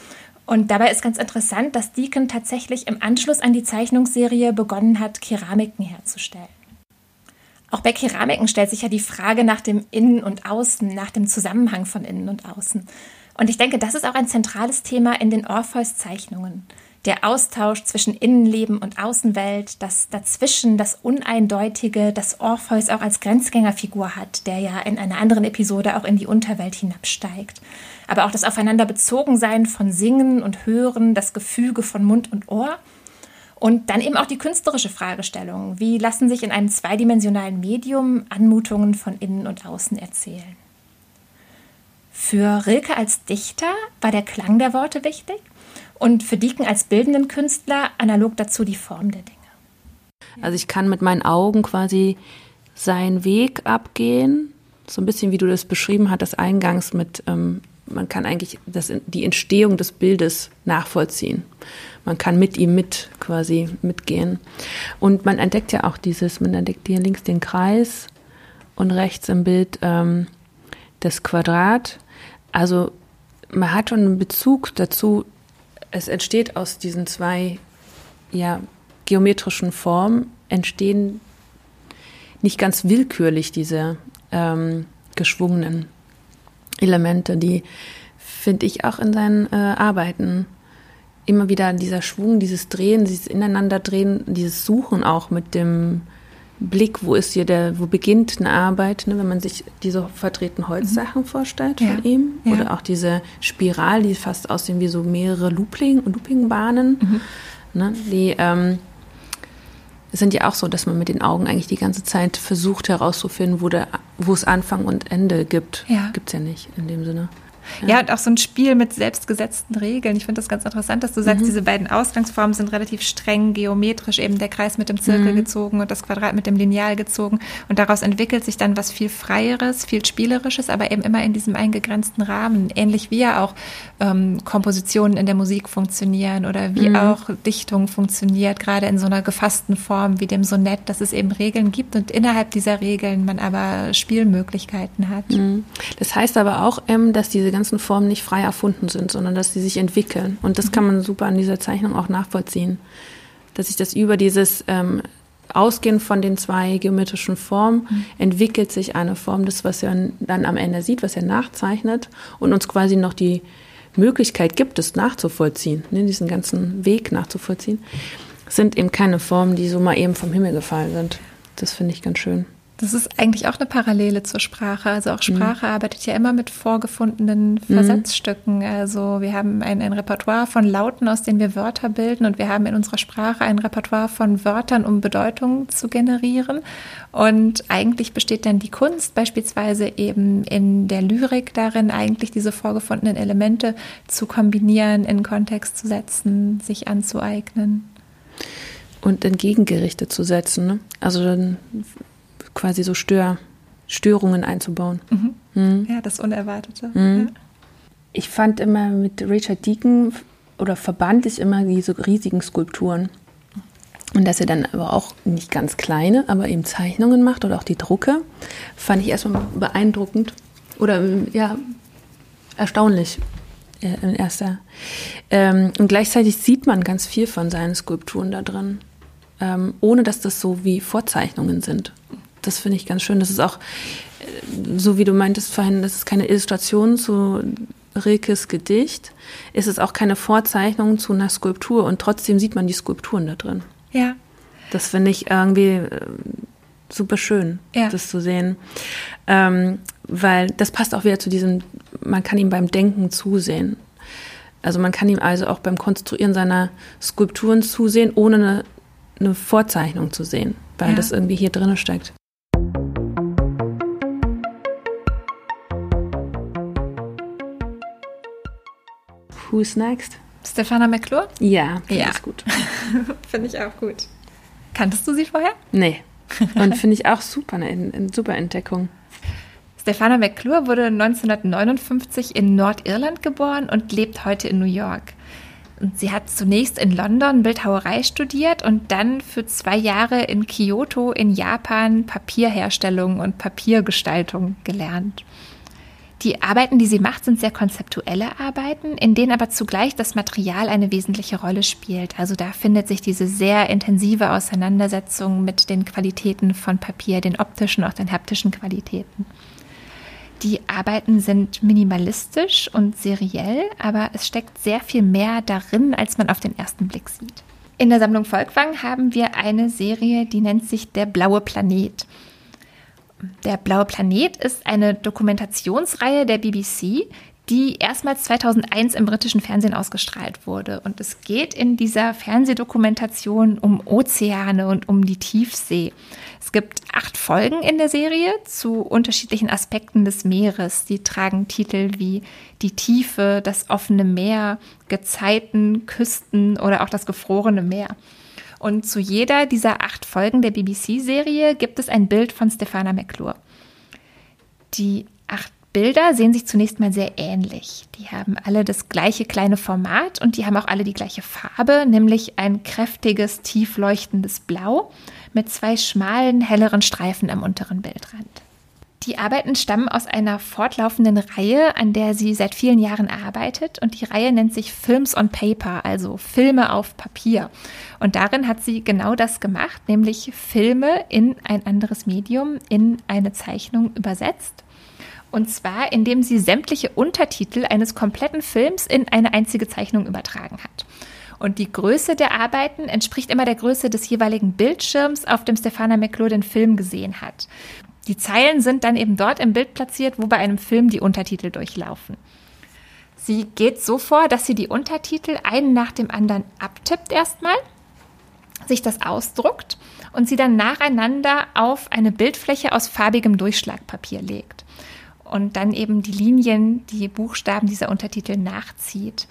Und dabei ist ganz interessant, dass Deacon tatsächlich im Anschluss an die Zeichnungsserie begonnen hat, Keramiken herzustellen. Auch bei Keramiken stellt sich ja die Frage nach dem Innen und Außen, nach dem Zusammenhang von Innen und Außen. Und ich denke, das ist auch ein zentrales Thema in den Orpheus-Zeichnungen der Austausch zwischen Innenleben und Außenwelt, das Dazwischen, das Uneindeutige, das Orpheus auch als Grenzgängerfigur hat, der ja in einer anderen Episode auch in die Unterwelt hinabsteigt. Aber auch das Aufeinanderbezogensein von Singen und Hören, das Gefüge von Mund und Ohr. Und dann eben auch die künstlerische Fragestellung. Wie lassen sich in einem zweidimensionalen Medium Anmutungen von innen und außen erzählen? Für Rilke als Dichter war der Klang der Worte wichtig und für Deacon als bildenden Künstler analog dazu die Form der Dinge. Also ich kann mit meinen Augen quasi seinen Weg abgehen, so ein bisschen wie du das beschrieben hattest eingangs mit, ähm, man kann eigentlich das, die Entstehung des Bildes nachvollziehen. Man kann mit ihm mit quasi mitgehen. Und man entdeckt ja auch dieses, man entdeckt hier links den Kreis und rechts im Bild ähm, das Quadrat. Also man hat schon einen Bezug dazu, es entsteht aus diesen zwei ja, geometrischen Formen, entstehen nicht ganz willkürlich diese ähm, geschwungenen Elemente, die finde ich auch in seinen äh, Arbeiten immer wieder dieser Schwung, dieses Drehen, dieses Ineinanderdrehen, dieses Suchen auch mit dem Blick, wo ist hier der, wo beginnt eine Arbeit, ne, wenn man sich diese verdrehten Holzsachen mhm. vorstellt von ja. ihm. Ja. Oder auch diese Spirale, die fast aussehen wie so mehrere Looping, Loopingbahnen. Mhm. Ne, die ähm, sind ja auch so, dass man mit den Augen eigentlich die ganze Zeit versucht herauszufinden, wo, der, wo es Anfang und Ende gibt. Ja. Gibt es ja nicht in dem Sinne. Ja. und auch so ein Spiel mit selbstgesetzten Regeln. Ich finde das ganz interessant, dass du sagst, mhm. diese beiden Ausgangsformen sind relativ streng geometrisch, eben der Kreis mit dem Zirkel mhm. gezogen und das Quadrat mit dem Lineal gezogen. Und daraus entwickelt sich dann was viel Freieres, viel Spielerisches, aber eben immer in diesem eingegrenzten Rahmen. Ähnlich wie ja auch ähm, Kompositionen in der Musik funktionieren oder wie mhm. auch Dichtung funktioniert, gerade in so einer gefassten Form wie dem Sonett, dass es eben Regeln gibt und innerhalb dieser Regeln man aber Spielmöglichkeiten hat. Mhm. Das heißt aber auch, ähm, dass diese ganzen Formen nicht frei erfunden sind, sondern dass sie sich entwickeln. Und das mhm. kann man super an dieser Zeichnung auch nachvollziehen. Dass sich das über dieses ähm, Ausgehen von den zwei geometrischen Formen mhm. entwickelt sich eine Form, das, was er dann am Ende sieht, was er nachzeichnet und uns quasi noch die Möglichkeit gibt, es nachzuvollziehen, ne, diesen ganzen Weg nachzuvollziehen, sind eben keine Formen, die so mal eben vom Himmel gefallen sind. Das finde ich ganz schön. Das ist eigentlich auch eine Parallele zur Sprache. Also auch Sprache mhm. arbeitet ja immer mit vorgefundenen mhm. Versatzstücken. Also wir haben ein, ein, Repertoire von Lauten, aus denen wir Wörter bilden und wir haben in unserer Sprache ein Repertoire von Wörtern, um Bedeutung zu generieren. Und eigentlich besteht dann die Kunst beispielsweise eben in der Lyrik darin, eigentlich diese vorgefundenen Elemente zu kombinieren, in Kontext zu setzen, sich anzueignen. und entgegengerichtet zu setzen. Ne? Also dann quasi so Stör, Störungen einzubauen. Mhm. Mhm. Ja, das Unerwartete. Mhm. Ja. Ich fand immer mit Richard Deacon oder verband ich immer diese riesigen Skulpturen. Und dass er dann aber auch nicht ganz kleine, aber eben Zeichnungen macht oder auch die Drucke, fand ich erstmal beeindruckend oder ja, erstaunlich äh, in erster. Ähm, und gleichzeitig sieht man ganz viel von seinen Skulpturen da drin, ähm, ohne dass das so wie Vorzeichnungen sind. Das finde ich ganz schön. Das ist auch, äh, so wie du meintest vorhin, das ist keine Illustration zu Rilkes Gedicht, ist es auch keine Vorzeichnung zu einer Skulptur und trotzdem sieht man die Skulpturen da drin. Ja. Das finde ich irgendwie äh, super schön, ja. das zu sehen. Ähm, weil das passt auch wieder zu diesem, man kann ihm beim Denken zusehen. Also man kann ihm also auch beim Konstruieren seiner Skulpturen zusehen, ohne eine, eine Vorzeichnung zu sehen, weil ja. das irgendwie hier drin steckt. Who's next? Stefana McClure? Ja, finde ja. ich gut. finde ich auch gut. Kanntest du sie vorher? Nee. Und finde ich auch super, eine, eine super Entdeckung. Stefana McClure wurde 1959 in Nordirland geboren und lebt heute in New York. Und sie hat zunächst in London Bildhauerei studiert und dann für zwei Jahre in Kyoto in Japan Papierherstellung und Papiergestaltung gelernt. Die Arbeiten, die sie macht, sind sehr konzeptuelle Arbeiten, in denen aber zugleich das Material eine wesentliche Rolle spielt. Also da findet sich diese sehr intensive Auseinandersetzung mit den Qualitäten von Papier, den optischen, auch den haptischen Qualitäten. Die Arbeiten sind minimalistisch und seriell, aber es steckt sehr viel mehr darin, als man auf den ersten Blick sieht. In der Sammlung Volkwang haben wir eine Serie, die nennt sich Der blaue Planet. Der blaue Planet ist eine Dokumentationsreihe der BBC, die erstmals 2001 im britischen Fernsehen ausgestrahlt wurde. Und es geht in dieser Fernsehdokumentation um Ozeane und um die Tiefsee. Es gibt acht Folgen in der Serie zu unterschiedlichen Aspekten des Meeres. Die tragen Titel wie die Tiefe, das offene Meer, Gezeiten, Küsten oder auch das gefrorene Meer. Und zu jeder dieser acht Folgen der BBC-Serie gibt es ein Bild von Stefana McClure. Die acht Bilder sehen sich zunächst mal sehr ähnlich. Die haben alle das gleiche kleine Format und die haben auch alle die gleiche Farbe, nämlich ein kräftiges, tief leuchtendes Blau mit zwei schmalen, helleren Streifen am unteren Bildrand. Die Arbeiten stammen aus einer fortlaufenden Reihe, an der sie seit vielen Jahren arbeitet. Und die Reihe nennt sich Films on Paper, also Filme auf Papier. Und darin hat sie genau das gemacht, nämlich Filme in ein anderes Medium, in eine Zeichnung übersetzt. Und zwar, indem sie sämtliche Untertitel eines kompletten Films in eine einzige Zeichnung übertragen hat. Und die Größe der Arbeiten entspricht immer der Größe des jeweiligen Bildschirms, auf dem Stefana McClure den Film gesehen hat. Die Zeilen sind dann eben dort im Bild platziert, wo bei einem Film die Untertitel durchlaufen. Sie geht so vor, dass sie die Untertitel einen nach dem anderen abtippt erstmal, sich das ausdruckt und sie dann nacheinander auf eine Bildfläche aus farbigem Durchschlagpapier legt und dann eben die Linien, die Buchstaben dieser Untertitel nachzieht.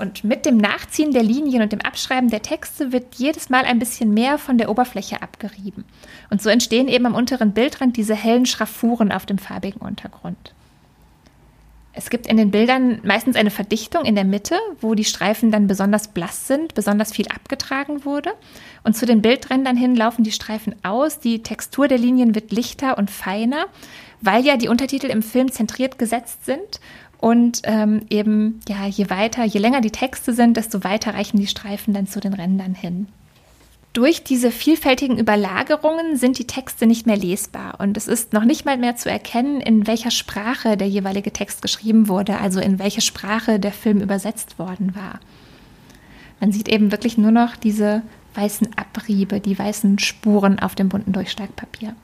Und mit dem Nachziehen der Linien und dem Abschreiben der Texte wird jedes Mal ein bisschen mehr von der Oberfläche abgerieben. Und so entstehen eben am unteren Bildrand diese hellen Schraffuren auf dem farbigen Untergrund. Es gibt in den Bildern meistens eine Verdichtung in der Mitte, wo die Streifen dann besonders blass sind, besonders viel abgetragen wurde. Und zu den Bildrändern hin laufen die Streifen aus, die Textur der Linien wird lichter und feiner, weil ja die Untertitel im Film zentriert gesetzt sind und ähm, eben, ja, je weiter, je länger die Texte sind, desto weiter reichen die Streifen dann zu den Rändern hin. Durch diese vielfältigen Überlagerungen sind die Texte nicht mehr lesbar und es ist noch nicht mal mehr zu erkennen, in welcher Sprache der jeweilige Text geschrieben wurde, also in welche Sprache der Film übersetzt worden war. Man sieht eben wirklich nur noch diese weißen Abriebe, die weißen Spuren auf dem bunten Durchschlagpapier.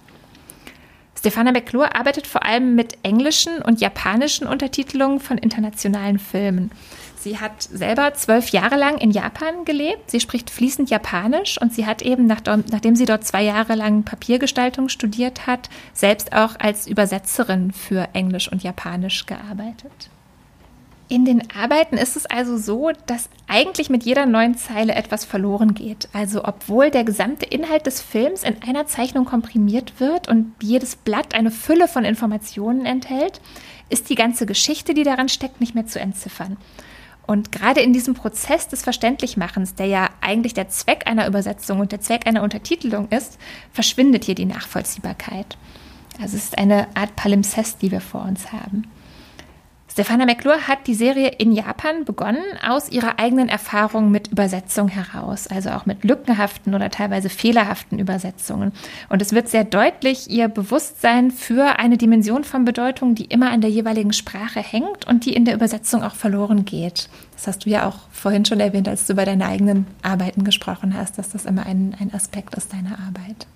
Stefana McClure arbeitet vor allem mit englischen und japanischen Untertitelungen von internationalen Filmen. Sie hat selber zwölf Jahre lang in Japan gelebt. Sie spricht fließend Japanisch und sie hat eben, nachdem sie dort zwei Jahre lang Papiergestaltung studiert hat, selbst auch als Übersetzerin für Englisch und Japanisch gearbeitet. In den Arbeiten ist es also so, dass eigentlich mit jeder neuen Zeile etwas verloren geht. Also obwohl der gesamte Inhalt des Films in einer Zeichnung komprimiert wird und jedes Blatt eine Fülle von Informationen enthält, ist die ganze Geschichte, die daran steckt, nicht mehr zu entziffern. Und gerade in diesem Prozess des Verständlichmachens, der ja eigentlich der Zweck einer Übersetzung und der Zweck einer Untertitelung ist, verschwindet hier die Nachvollziehbarkeit. Also es ist eine Art Palimpsest, die wir vor uns haben. Stefana McClure hat die Serie in Japan begonnen, aus ihrer eigenen Erfahrung mit Übersetzung heraus, also auch mit lückenhaften oder teilweise fehlerhaften Übersetzungen. Und es wird sehr deutlich ihr Bewusstsein für eine Dimension von Bedeutung, die immer an der jeweiligen Sprache hängt und die in der Übersetzung auch verloren geht. Das hast du ja auch vorhin schon erwähnt, als du über deine eigenen Arbeiten gesprochen hast, dass das immer ein, ein Aspekt ist deiner Arbeit.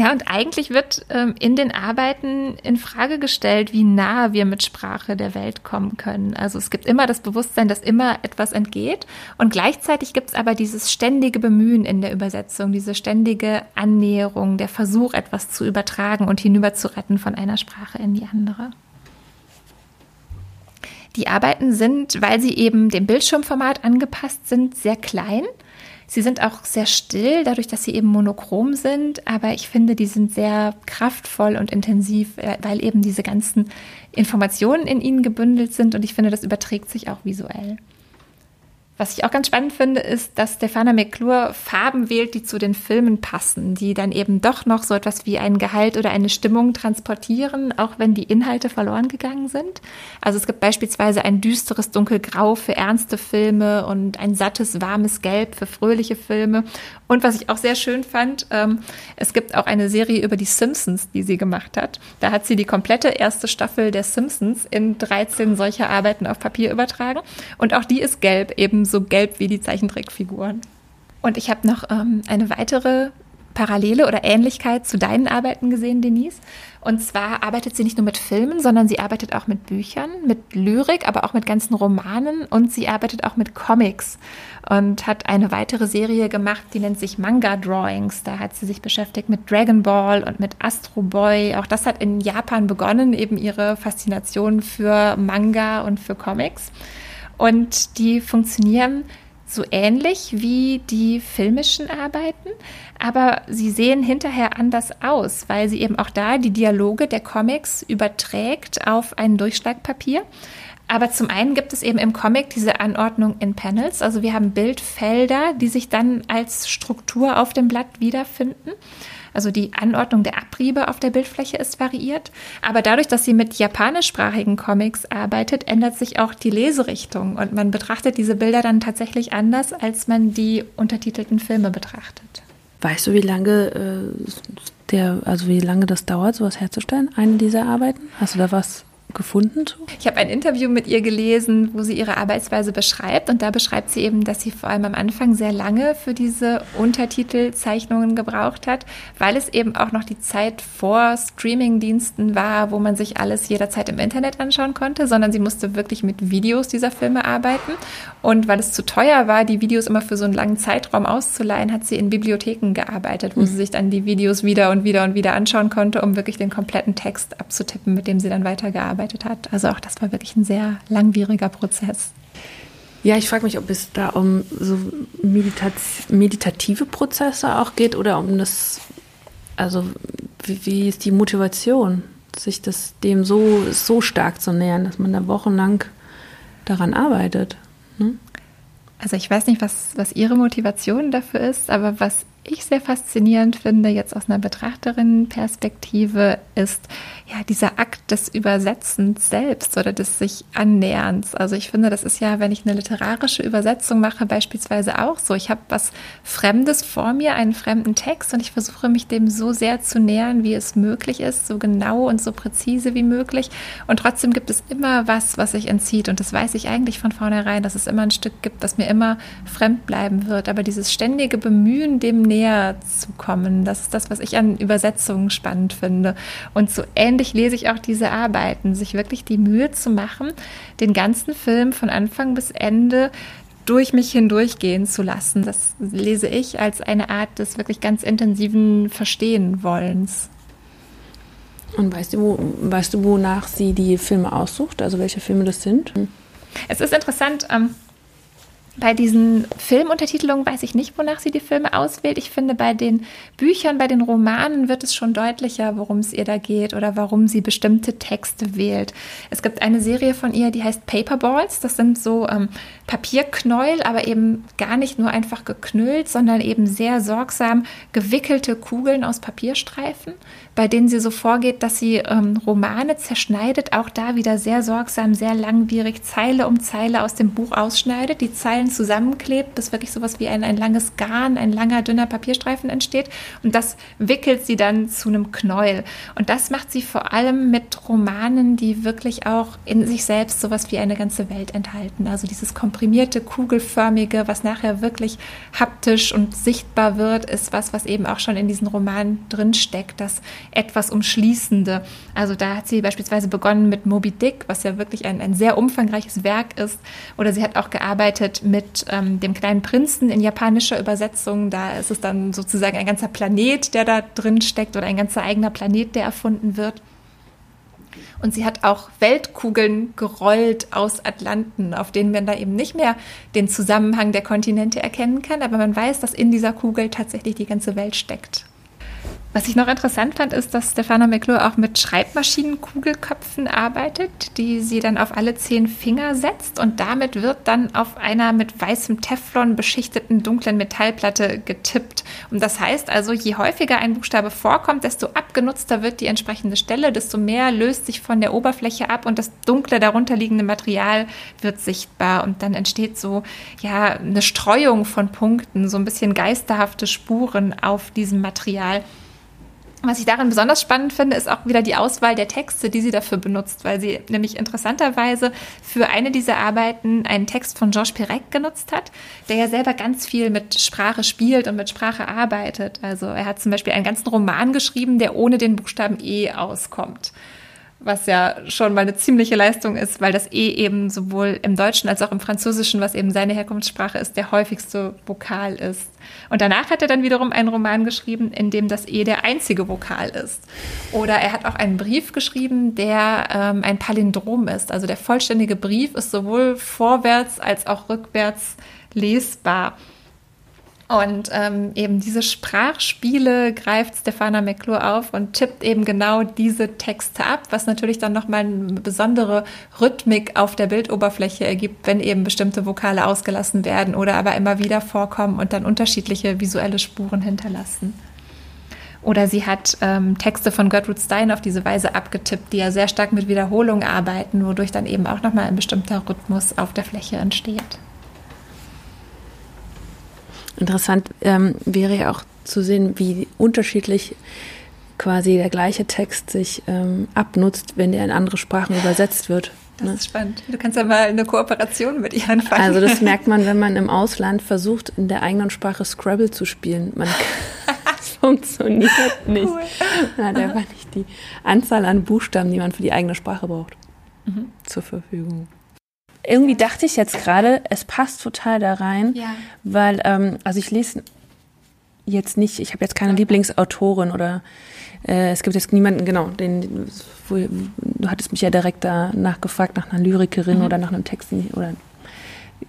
Ja, und eigentlich wird ähm, in den Arbeiten in Frage gestellt, wie nah wir mit Sprache der Welt kommen können. Also es gibt immer das Bewusstsein, dass immer etwas entgeht. Und gleichzeitig gibt es aber dieses ständige Bemühen in der Übersetzung, diese ständige Annäherung, der Versuch, etwas zu übertragen und hinüber zu retten von einer Sprache in die andere. Die Arbeiten sind, weil sie eben dem Bildschirmformat angepasst sind, sehr klein. Sie sind auch sehr still, dadurch, dass sie eben monochrom sind, aber ich finde, die sind sehr kraftvoll und intensiv, äh, weil eben diese ganzen Informationen in ihnen gebündelt sind und ich finde, das überträgt sich auch visuell. Was ich auch ganz spannend finde, ist, dass Stefana McClure Farben wählt, die zu den Filmen passen, die dann eben doch noch so etwas wie ein Gehalt oder eine Stimmung transportieren, auch wenn die Inhalte verloren gegangen sind. Also es gibt beispielsweise ein düsteres Dunkelgrau für ernste Filme und ein sattes, warmes Gelb für fröhliche Filme. Und was ich auch sehr schön fand, ähm, es gibt auch eine Serie über die Simpsons, die sie gemacht hat. Da hat sie die komplette erste Staffel der Simpsons in 13 solcher Arbeiten auf Papier übertragen. Und auch die ist gelb, eben so gelb wie die Zeichentrickfiguren. Und ich habe noch ähm, eine weitere Parallele oder Ähnlichkeit zu deinen Arbeiten gesehen, Denise. Und zwar arbeitet sie nicht nur mit Filmen, sondern sie arbeitet auch mit Büchern, mit Lyrik, aber auch mit ganzen Romanen und sie arbeitet auch mit Comics und hat eine weitere Serie gemacht, die nennt sich Manga Drawings. Da hat sie sich beschäftigt mit Dragon Ball und mit Astro Boy. Auch das hat in Japan begonnen, eben ihre Faszination für Manga und für Comics. Und die funktionieren so ähnlich wie die filmischen Arbeiten, aber sie sehen hinterher anders aus, weil sie eben auch da die Dialoge der Comics überträgt auf ein Durchschlagpapier. Aber zum einen gibt es eben im Comic diese Anordnung in Panels. Also wir haben Bildfelder, die sich dann als Struktur auf dem Blatt wiederfinden. Also die Anordnung der Abriebe auf der Bildfläche ist variiert. Aber dadurch, dass sie mit japanischsprachigen Comics arbeitet, ändert sich auch die Leserichtung und man betrachtet diese Bilder dann tatsächlich anders, als man die untertitelten Filme betrachtet. Weißt du, wie lange äh, der, also wie lange das dauert, sowas herzustellen, eine dieser Arbeiten? Hast du da was gefunden? Ich habe ein Interview mit ihr gelesen, wo sie ihre Arbeitsweise beschreibt. Und da beschreibt sie eben, dass sie vor allem am Anfang sehr lange für diese Untertitelzeichnungen gebraucht hat, weil es eben auch noch die Zeit vor Streamingdiensten war, wo man sich alles jederzeit im Internet anschauen konnte, sondern sie musste wirklich mit Videos dieser Filme arbeiten. Und weil es zu teuer war, die Videos immer für so einen langen Zeitraum auszuleihen, hat sie in Bibliotheken gearbeitet, wo mhm. sie sich dann die Videos wieder und wieder und wieder anschauen konnte, um wirklich den kompletten Text abzutippen, mit dem sie dann weitergearbeitet gearbeitet hat. Also auch das war wirklich ein sehr langwieriger Prozess. Ja, ich frage mich, ob es da um so Meditat meditative Prozesse auch geht oder um das, also wie, wie, ist die Motivation, sich das dem so, so stark zu nähern, dass man da wochenlang daran arbeitet? Ne? Also ich weiß nicht, was, was Ihre Motivation dafür ist, aber was ich sehr faszinierend finde, jetzt aus einer Betrachterinnenperspektive, ist ja dieser Akt des Übersetzens selbst oder des sich Annäherns. Also ich finde, das ist ja, wenn ich eine literarische Übersetzung mache, beispielsweise auch so. Ich habe was Fremdes vor mir, einen fremden Text und ich versuche mich dem so sehr zu nähern, wie es möglich ist, so genau und so präzise wie möglich. Und trotzdem gibt es immer was, was sich entzieht. Und das weiß ich eigentlich von vornherein, dass es immer ein Stück gibt, das mir immer fremd bleiben wird. Aber dieses ständige Bemühen, dem näher zu kommen. Das ist das, was ich an Übersetzungen spannend finde. Und so ähnlich lese ich auch diese Arbeiten, sich wirklich die Mühe zu machen, den ganzen Film von Anfang bis Ende durch mich hindurchgehen zu lassen. Das lese ich als eine Art des wirklich ganz intensiven Verstehenwollens. Und weißt du, wo, weißt du, wonach sie die Filme aussucht? Also welche Filme das sind? Es ist interessant, ähm, bei diesen Filmuntertitelungen weiß ich nicht, wonach sie die Filme auswählt. Ich finde, bei den Büchern, bei den Romanen wird es schon deutlicher, worum es ihr da geht oder warum sie bestimmte Texte wählt. Es gibt eine Serie von ihr, die heißt Paperballs. Das sind so ähm, Papierknäuel, aber eben gar nicht nur einfach geknüllt, sondern eben sehr sorgsam gewickelte Kugeln aus Papierstreifen, bei denen sie so vorgeht, dass sie ähm, Romane zerschneidet, auch da wieder sehr sorgsam, sehr langwierig, Zeile um Zeile aus dem Buch ausschneidet, die Zeilen zusammenklebt, bis wirklich sowas wie ein, ein langes Garn, ein langer, dünner Papierstreifen entsteht. Und das wickelt sie dann zu einem Knäuel. Und das macht sie vor allem mit Romanen, die wirklich auch in sich selbst sowas wie eine ganze Welt enthalten. Also dieses Komprimierte komprimierte, kugelförmige, was nachher wirklich haptisch und sichtbar wird, ist was, was eben auch schon in diesen Romanen drinsteckt, das etwas Umschließende. Also da hat sie beispielsweise begonnen mit Moby Dick, was ja wirklich ein, ein sehr umfangreiches Werk ist. Oder sie hat auch gearbeitet mit ähm, dem kleinen Prinzen in japanischer Übersetzung. Da ist es dann sozusagen ein ganzer Planet, der da drin steckt oder ein ganzer eigener Planet, der erfunden wird. Und sie hat auch Weltkugeln gerollt aus Atlanten, auf denen man da eben nicht mehr den Zusammenhang der Kontinente erkennen kann, aber man weiß, dass in dieser Kugel tatsächlich die ganze Welt steckt. Was ich noch interessant fand, ist, dass Stefana McClure auch mit Schreibmaschinenkugelköpfen arbeitet, die sie dann auf alle zehn Finger setzt und damit wird dann auf einer mit weißem Teflon beschichteten dunklen Metallplatte getippt. Und das heißt also, je häufiger ein Buchstabe vorkommt, desto abgenutzter wird die entsprechende Stelle, desto mehr löst sich von der Oberfläche ab und das dunkle darunterliegende Material wird sichtbar und dann entsteht so ja eine Streuung von Punkten, so ein bisschen geisterhafte Spuren auf diesem Material. Was ich darin besonders spannend finde, ist auch wieder die Auswahl der Texte, die sie dafür benutzt, weil sie nämlich interessanterweise für eine dieser Arbeiten einen Text von Georges Perec genutzt hat, der ja selber ganz viel mit Sprache spielt und mit Sprache arbeitet. Also er hat zum Beispiel einen ganzen Roman geschrieben, der ohne den Buchstaben E auskommt was ja schon mal eine ziemliche Leistung ist, weil das E eben sowohl im Deutschen als auch im Französischen, was eben seine Herkunftssprache ist, der häufigste Vokal ist. Und danach hat er dann wiederum einen Roman geschrieben, in dem das E der einzige Vokal ist. Oder er hat auch einen Brief geschrieben, der ähm, ein Palindrom ist. Also der vollständige Brief ist sowohl vorwärts als auch rückwärts lesbar. Und ähm, eben diese Sprachspiele greift Stefana McClure auf und tippt eben genau diese Texte ab, was natürlich dann nochmal eine besondere Rhythmik auf der Bildoberfläche ergibt, wenn eben bestimmte Vokale ausgelassen werden oder aber immer wieder vorkommen und dann unterschiedliche visuelle Spuren hinterlassen. Oder sie hat ähm, Texte von Gertrude Stein auf diese Weise abgetippt, die ja sehr stark mit Wiederholung arbeiten, wodurch dann eben auch nochmal ein bestimmter Rhythmus auf der Fläche entsteht. Interessant ähm, wäre ja auch zu sehen, wie unterschiedlich quasi der gleiche Text sich ähm, abnutzt, wenn der in andere Sprachen übersetzt wird. Das ne? ist spannend. Du kannst ja mal eine Kooperation mit ihr anfangen. Also das merkt man, wenn man im Ausland versucht, in der eigenen Sprache Scrabble zu spielen. Man das funktioniert nicht. Cool. Man hat einfach nicht die Anzahl an Buchstaben, die man für die eigene Sprache braucht, mhm. zur Verfügung irgendwie dachte ich jetzt gerade, es passt total da rein, ja. weil, ähm, also ich lese jetzt nicht, ich habe jetzt keine Lieblingsautorin oder äh, es gibt jetzt niemanden, genau, den, wo, du hattest mich ja direkt danach gefragt, nach einer Lyrikerin mhm. oder nach einem Text, den ich oder,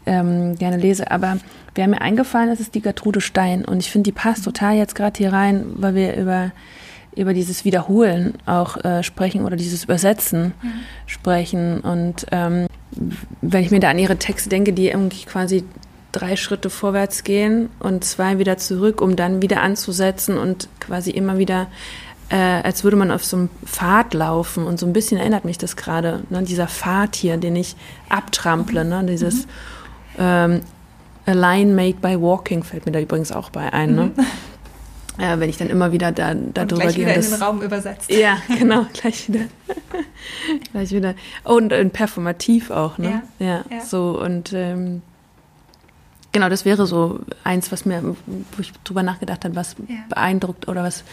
ähm, gerne lese, aber wer mir eingefallen ist, ist die Gertrude Stein und ich finde, die passt total jetzt gerade hier rein, weil wir über über dieses Wiederholen auch äh, sprechen oder dieses Übersetzen mhm. sprechen und ähm, wenn ich mir da an ihre Texte denke, die irgendwie quasi drei Schritte vorwärts gehen und zwei wieder zurück, um dann wieder anzusetzen und quasi immer wieder, äh, als würde man auf so einem Pfad laufen. Und so ein bisschen erinnert mich das gerade, ne, dieser Pfad hier, den ich abtrample, ne, dieses mhm. ähm, A line made by walking fällt mir da übrigens auch bei ein. Ne? Äh, wenn ich dann immer wieder da, da und drüber gleich gehe. Wieder das, in den Raum übersetzt. Ja, genau, gleich wieder. gleich wieder. Und, und performativ auch, ne? Ja. ja, ja. So und ähm, genau, das wäre so eins, was mir, wo ich drüber nachgedacht habe, was ja. beeindruckt oder was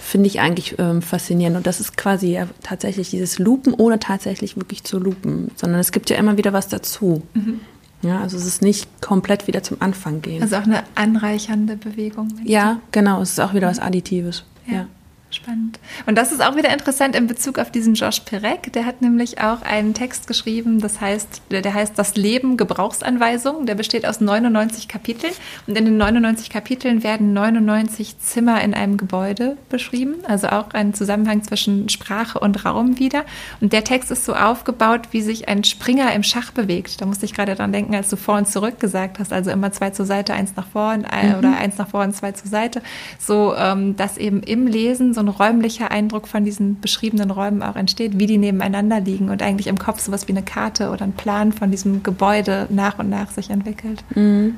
finde ich eigentlich ähm, faszinierend. Und das ist quasi ja tatsächlich dieses Lupen, ohne tatsächlich wirklich zu lupen, sondern es gibt ja immer wieder was dazu. Mhm. Ja, also es ist nicht komplett wieder zum Anfang gehen. Also auch eine anreichernde Bewegung. Ja, genau. Es ist auch wieder was Additives. Ja, ja. Spannend. Und das ist auch wieder interessant in Bezug auf diesen Josh Perec. Der hat nämlich auch einen Text geschrieben, das heißt, der heißt Das Leben Gebrauchsanweisung. Der besteht aus 99 Kapiteln. Und in den 99 Kapiteln werden 99 Zimmer in einem Gebäude beschrieben. Also auch ein Zusammenhang zwischen Sprache und Raum wieder. Und der Text ist so aufgebaut, wie sich ein Springer im Schach bewegt. Da musste ich gerade dran denken, als du vor und zurück gesagt hast. Also immer zwei zur Seite, eins nach vorn äh, mhm. oder eins nach vorn, zwei zur Seite. So, ähm, dass eben im Lesen so ein räumlicher Eindruck von diesen beschriebenen Räumen auch entsteht, wie die nebeneinander liegen und eigentlich im Kopf sowas wie eine Karte oder ein Plan von diesem Gebäude nach und nach sich entwickelt. Mhm.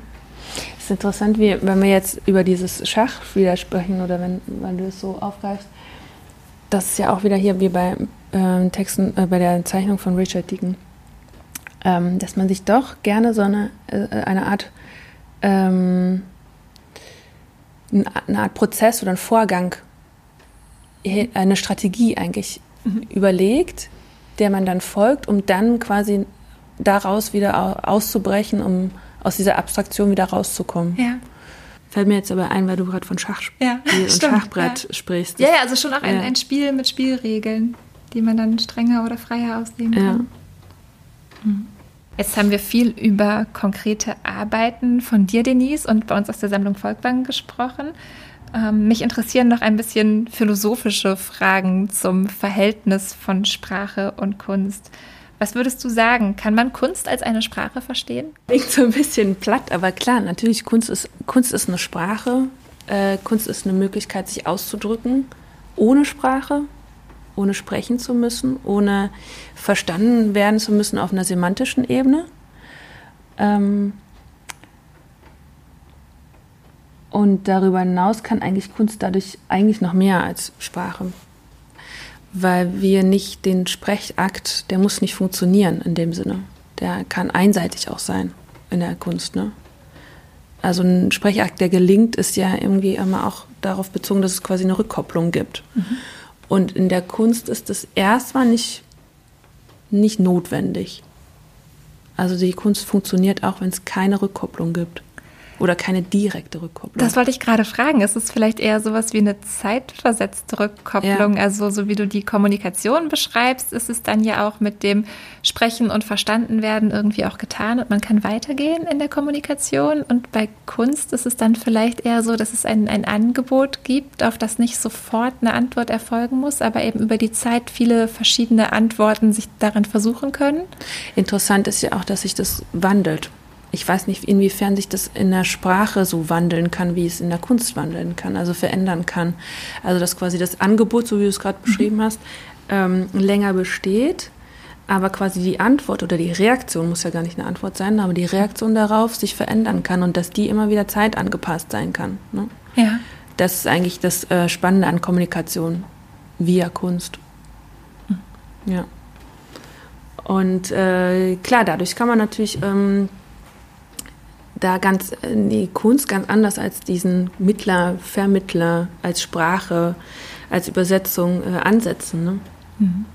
Es ist interessant, wie, wenn wir jetzt über dieses Schach wieder sprechen oder wenn, wenn du es so aufgreifst, das ist ja auch wieder hier wie bei äh, Texten, äh, bei der Zeichnung von Richard Deacon, ähm, dass man sich doch gerne so eine, äh, eine Art ähm, eine Art Prozess oder ein Vorgang, eine Strategie eigentlich mhm. überlegt, der man dann folgt, um dann quasi daraus wieder auszubrechen, um aus dieser Abstraktion wieder rauszukommen. Ja. Fällt mir jetzt aber ein, weil du gerade von Schachspiel ja, und stimmt, Schachbrett ja. sprichst. Ja, ja, also schon auch ein, ein, Spiel mit Spielregeln, die man dann strenger oder freier auslegen kann. Mhm. Jetzt haben wir viel über konkrete Arbeiten von dir, Denise, und bei uns aus der Sammlung Volkbank gesprochen. Ähm, mich interessieren noch ein bisschen philosophische Fragen zum Verhältnis von Sprache und Kunst. Was würdest du sagen? Kann man Kunst als eine Sprache verstehen? Klingt so ein bisschen platt, aber klar, natürlich, Kunst ist, Kunst ist eine Sprache. Äh, Kunst ist eine Möglichkeit, sich auszudrücken, ohne Sprache ohne sprechen zu müssen, ohne verstanden werden zu müssen auf einer semantischen Ebene. Ähm und darüber hinaus kann eigentlich Kunst dadurch eigentlich noch mehr als Sprache. Weil wir nicht den Sprechakt, der muss nicht funktionieren in dem Sinne. Der kann einseitig auch sein in der Kunst. Ne? Also ein Sprechakt, der gelingt, ist ja irgendwie immer auch darauf bezogen, dass es quasi eine Rückkopplung gibt. Mhm. Und in der Kunst ist es erstmal nicht, nicht notwendig. Also die Kunst funktioniert auch, wenn es keine Rückkopplung gibt oder keine direkte Rückkopplung. Das wollte ich gerade fragen. Ist es vielleicht eher sowas wie eine zeitversetzte Rückkopplung? Ja. Also so wie du die Kommunikation beschreibst, ist es dann ja auch mit dem Sprechen und Verstandenwerden irgendwie auch getan und man kann weitergehen in der Kommunikation. Und bei Kunst ist es dann vielleicht eher so, dass es ein, ein Angebot gibt, auf das nicht sofort eine Antwort erfolgen muss, aber eben über die Zeit viele verschiedene Antworten sich daran versuchen können. Interessant ist ja auch, dass sich das wandelt ich weiß nicht, inwiefern sich das in der Sprache so wandeln kann, wie es in der Kunst wandeln kann, also verändern kann. Also dass quasi das Angebot, so wie du es gerade beschrieben mhm. hast, ähm, länger besteht, aber quasi die Antwort oder die Reaktion muss ja gar nicht eine Antwort sein, aber die Reaktion darauf sich verändern kann und dass die immer wieder zeitangepasst sein kann. Ne? Ja. Das ist eigentlich das äh, Spannende an Kommunikation via Kunst. Mhm. Ja. Und äh, klar, dadurch kann man natürlich ähm, da ganz äh, die Kunst ganz anders als diesen Mittler, Vermittler, als Sprache, als Übersetzung äh, ansetzen. Ne? Mhm.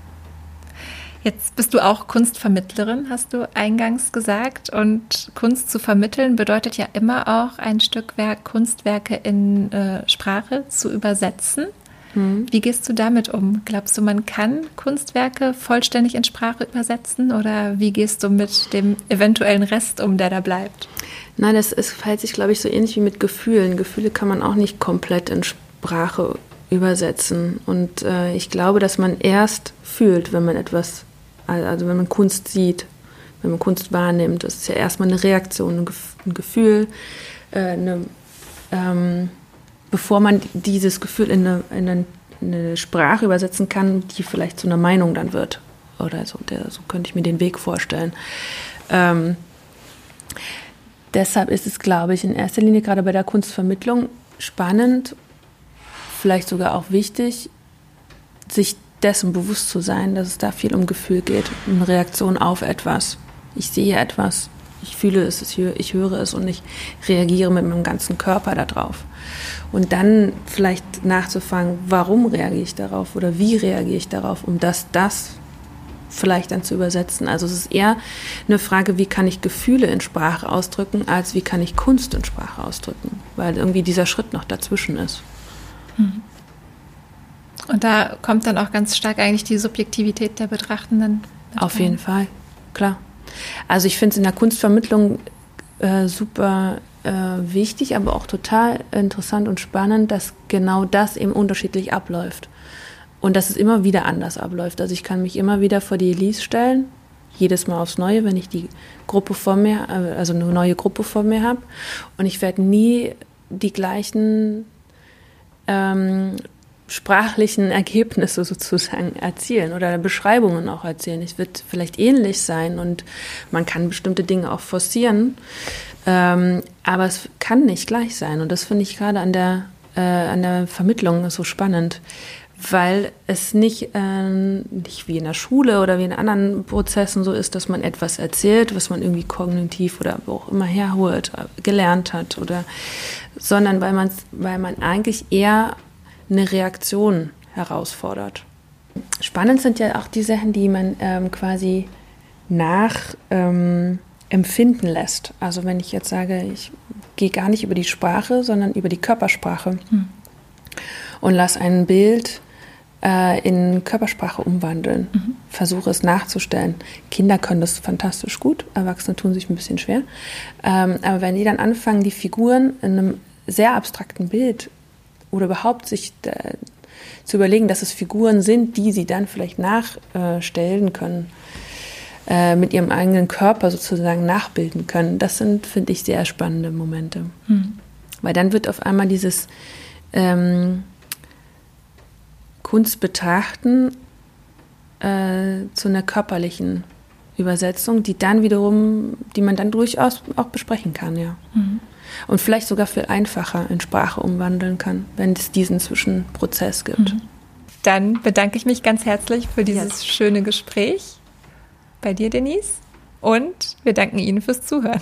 Jetzt bist du auch Kunstvermittlerin, hast du eingangs gesagt. Und Kunst zu vermitteln bedeutet ja immer auch ein Stück Werk, Kunstwerke in äh, Sprache zu übersetzen. Mhm. Wie gehst du damit um? Glaubst du, man kann Kunstwerke vollständig in Sprache übersetzen oder wie gehst du mit dem eventuellen Rest um, der da bleibt? Nein, das ist, verhält sich, glaube ich, so ähnlich wie mit Gefühlen. Gefühle kann man auch nicht komplett in Sprache übersetzen. Und äh, ich glaube, dass man erst fühlt, wenn man etwas, also wenn man Kunst sieht, wenn man Kunst wahrnimmt. Das ist ja erstmal eine Reaktion, ein Gefühl, äh, eine, ähm, bevor man dieses Gefühl in eine, in eine, Sprache übersetzen kann, die vielleicht zu einer Meinung dann wird. Oder so, der, so könnte ich mir den Weg vorstellen. Ähm, deshalb ist es, glaube ich, in erster Linie gerade bei der Kunstvermittlung spannend, vielleicht sogar auch wichtig, sich dessen bewusst zu sein, dass es da viel um Gefühl geht, um Reaktion auf etwas. Ich sehe etwas, ich fühle es, ich höre es und ich reagiere mit meinem ganzen Körper darauf. Und dann vielleicht nachzufangen, warum reagiere ich darauf oder wie reagiere ich darauf, um dass das vielleicht dann zu übersetzen. Also es ist eher eine Frage, wie kann ich Gefühle in Sprache ausdrücken, als wie kann ich Kunst in Sprache ausdrücken, weil irgendwie dieser Schritt noch dazwischen ist. Mhm. Und da kommt dann auch ganz stark eigentlich die Subjektivität der Betrachtenden. Auf jeden Fall, klar. Also ich finde es in der Kunstvermittlung äh, super äh, wichtig, aber auch total interessant und spannend, dass genau das eben unterschiedlich abläuft. Und dass es immer wieder anders abläuft. Also ich kann mich immer wieder vor die Elise stellen, jedes Mal aufs Neue, wenn ich die Gruppe vor mir, äh, also eine neue Gruppe vor mir habe. Und ich werde nie die gleichen ähm, sprachlichen Ergebnisse sozusagen erzielen oder Beschreibungen auch erzählen. Es wird vielleicht ähnlich sein und man kann bestimmte Dinge auch forcieren, ähm, aber es kann nicht gleich sein. Und das finde ich gerade an der, äh, an der Vermittlung so spannend, weil es nicht, äh, nicht wie in der Schule oder wie in anderen Prozessen so ist, dass man etwas erzählt, was man irgendwie kognitiv oder wo auch immer herholt, gelernt hat oder, sondern weil weil man eigentlich eher eine Reaktion herausfordert. Spannend sind ja auch die Sachen, die man ähm, quasi nach ähm, lässt. Also wenn ich jetzt sage, ich gehe gar nicht über die Sprache, sondern über die Körpersprache hm. und lasse ein Bild äh, in Körpersprache umwandeln, mhm. versuche es nachzustellen. Kinder können das fantastisch gut, Erwachsene tun sich ein bisschen schwer. Ähm, aber wenn die dann anfangen, die Figuren in einem sehr abstrakten Bild oder überhaupt sich äh, zu überlegen, dass es Figuren sind, die sie dann vielleicht nachstellen können, äh, mit ihrem eigenen Körper sozusagen nachbilden können. Das sind, finde ich, sehr spannende Momente. Mhm. Weil dann wird auf einmal dieses ähm, Kunst betrachten äh, zu einer körperlichen Übersetzung, die dann wiederum, die man dann durchaus auch besprechen kann, ja. Mhm und vielleicht sogar viel einfacher in Sprache umwandeln kann, wenn es diesen Zwischenprozess gibt. Mhm. Dann bedanke ich mich ganz herzlich für dieses ja. schöne Gespräch bei dir, Denise. Und wir danken Ihnen fürs Zuhören.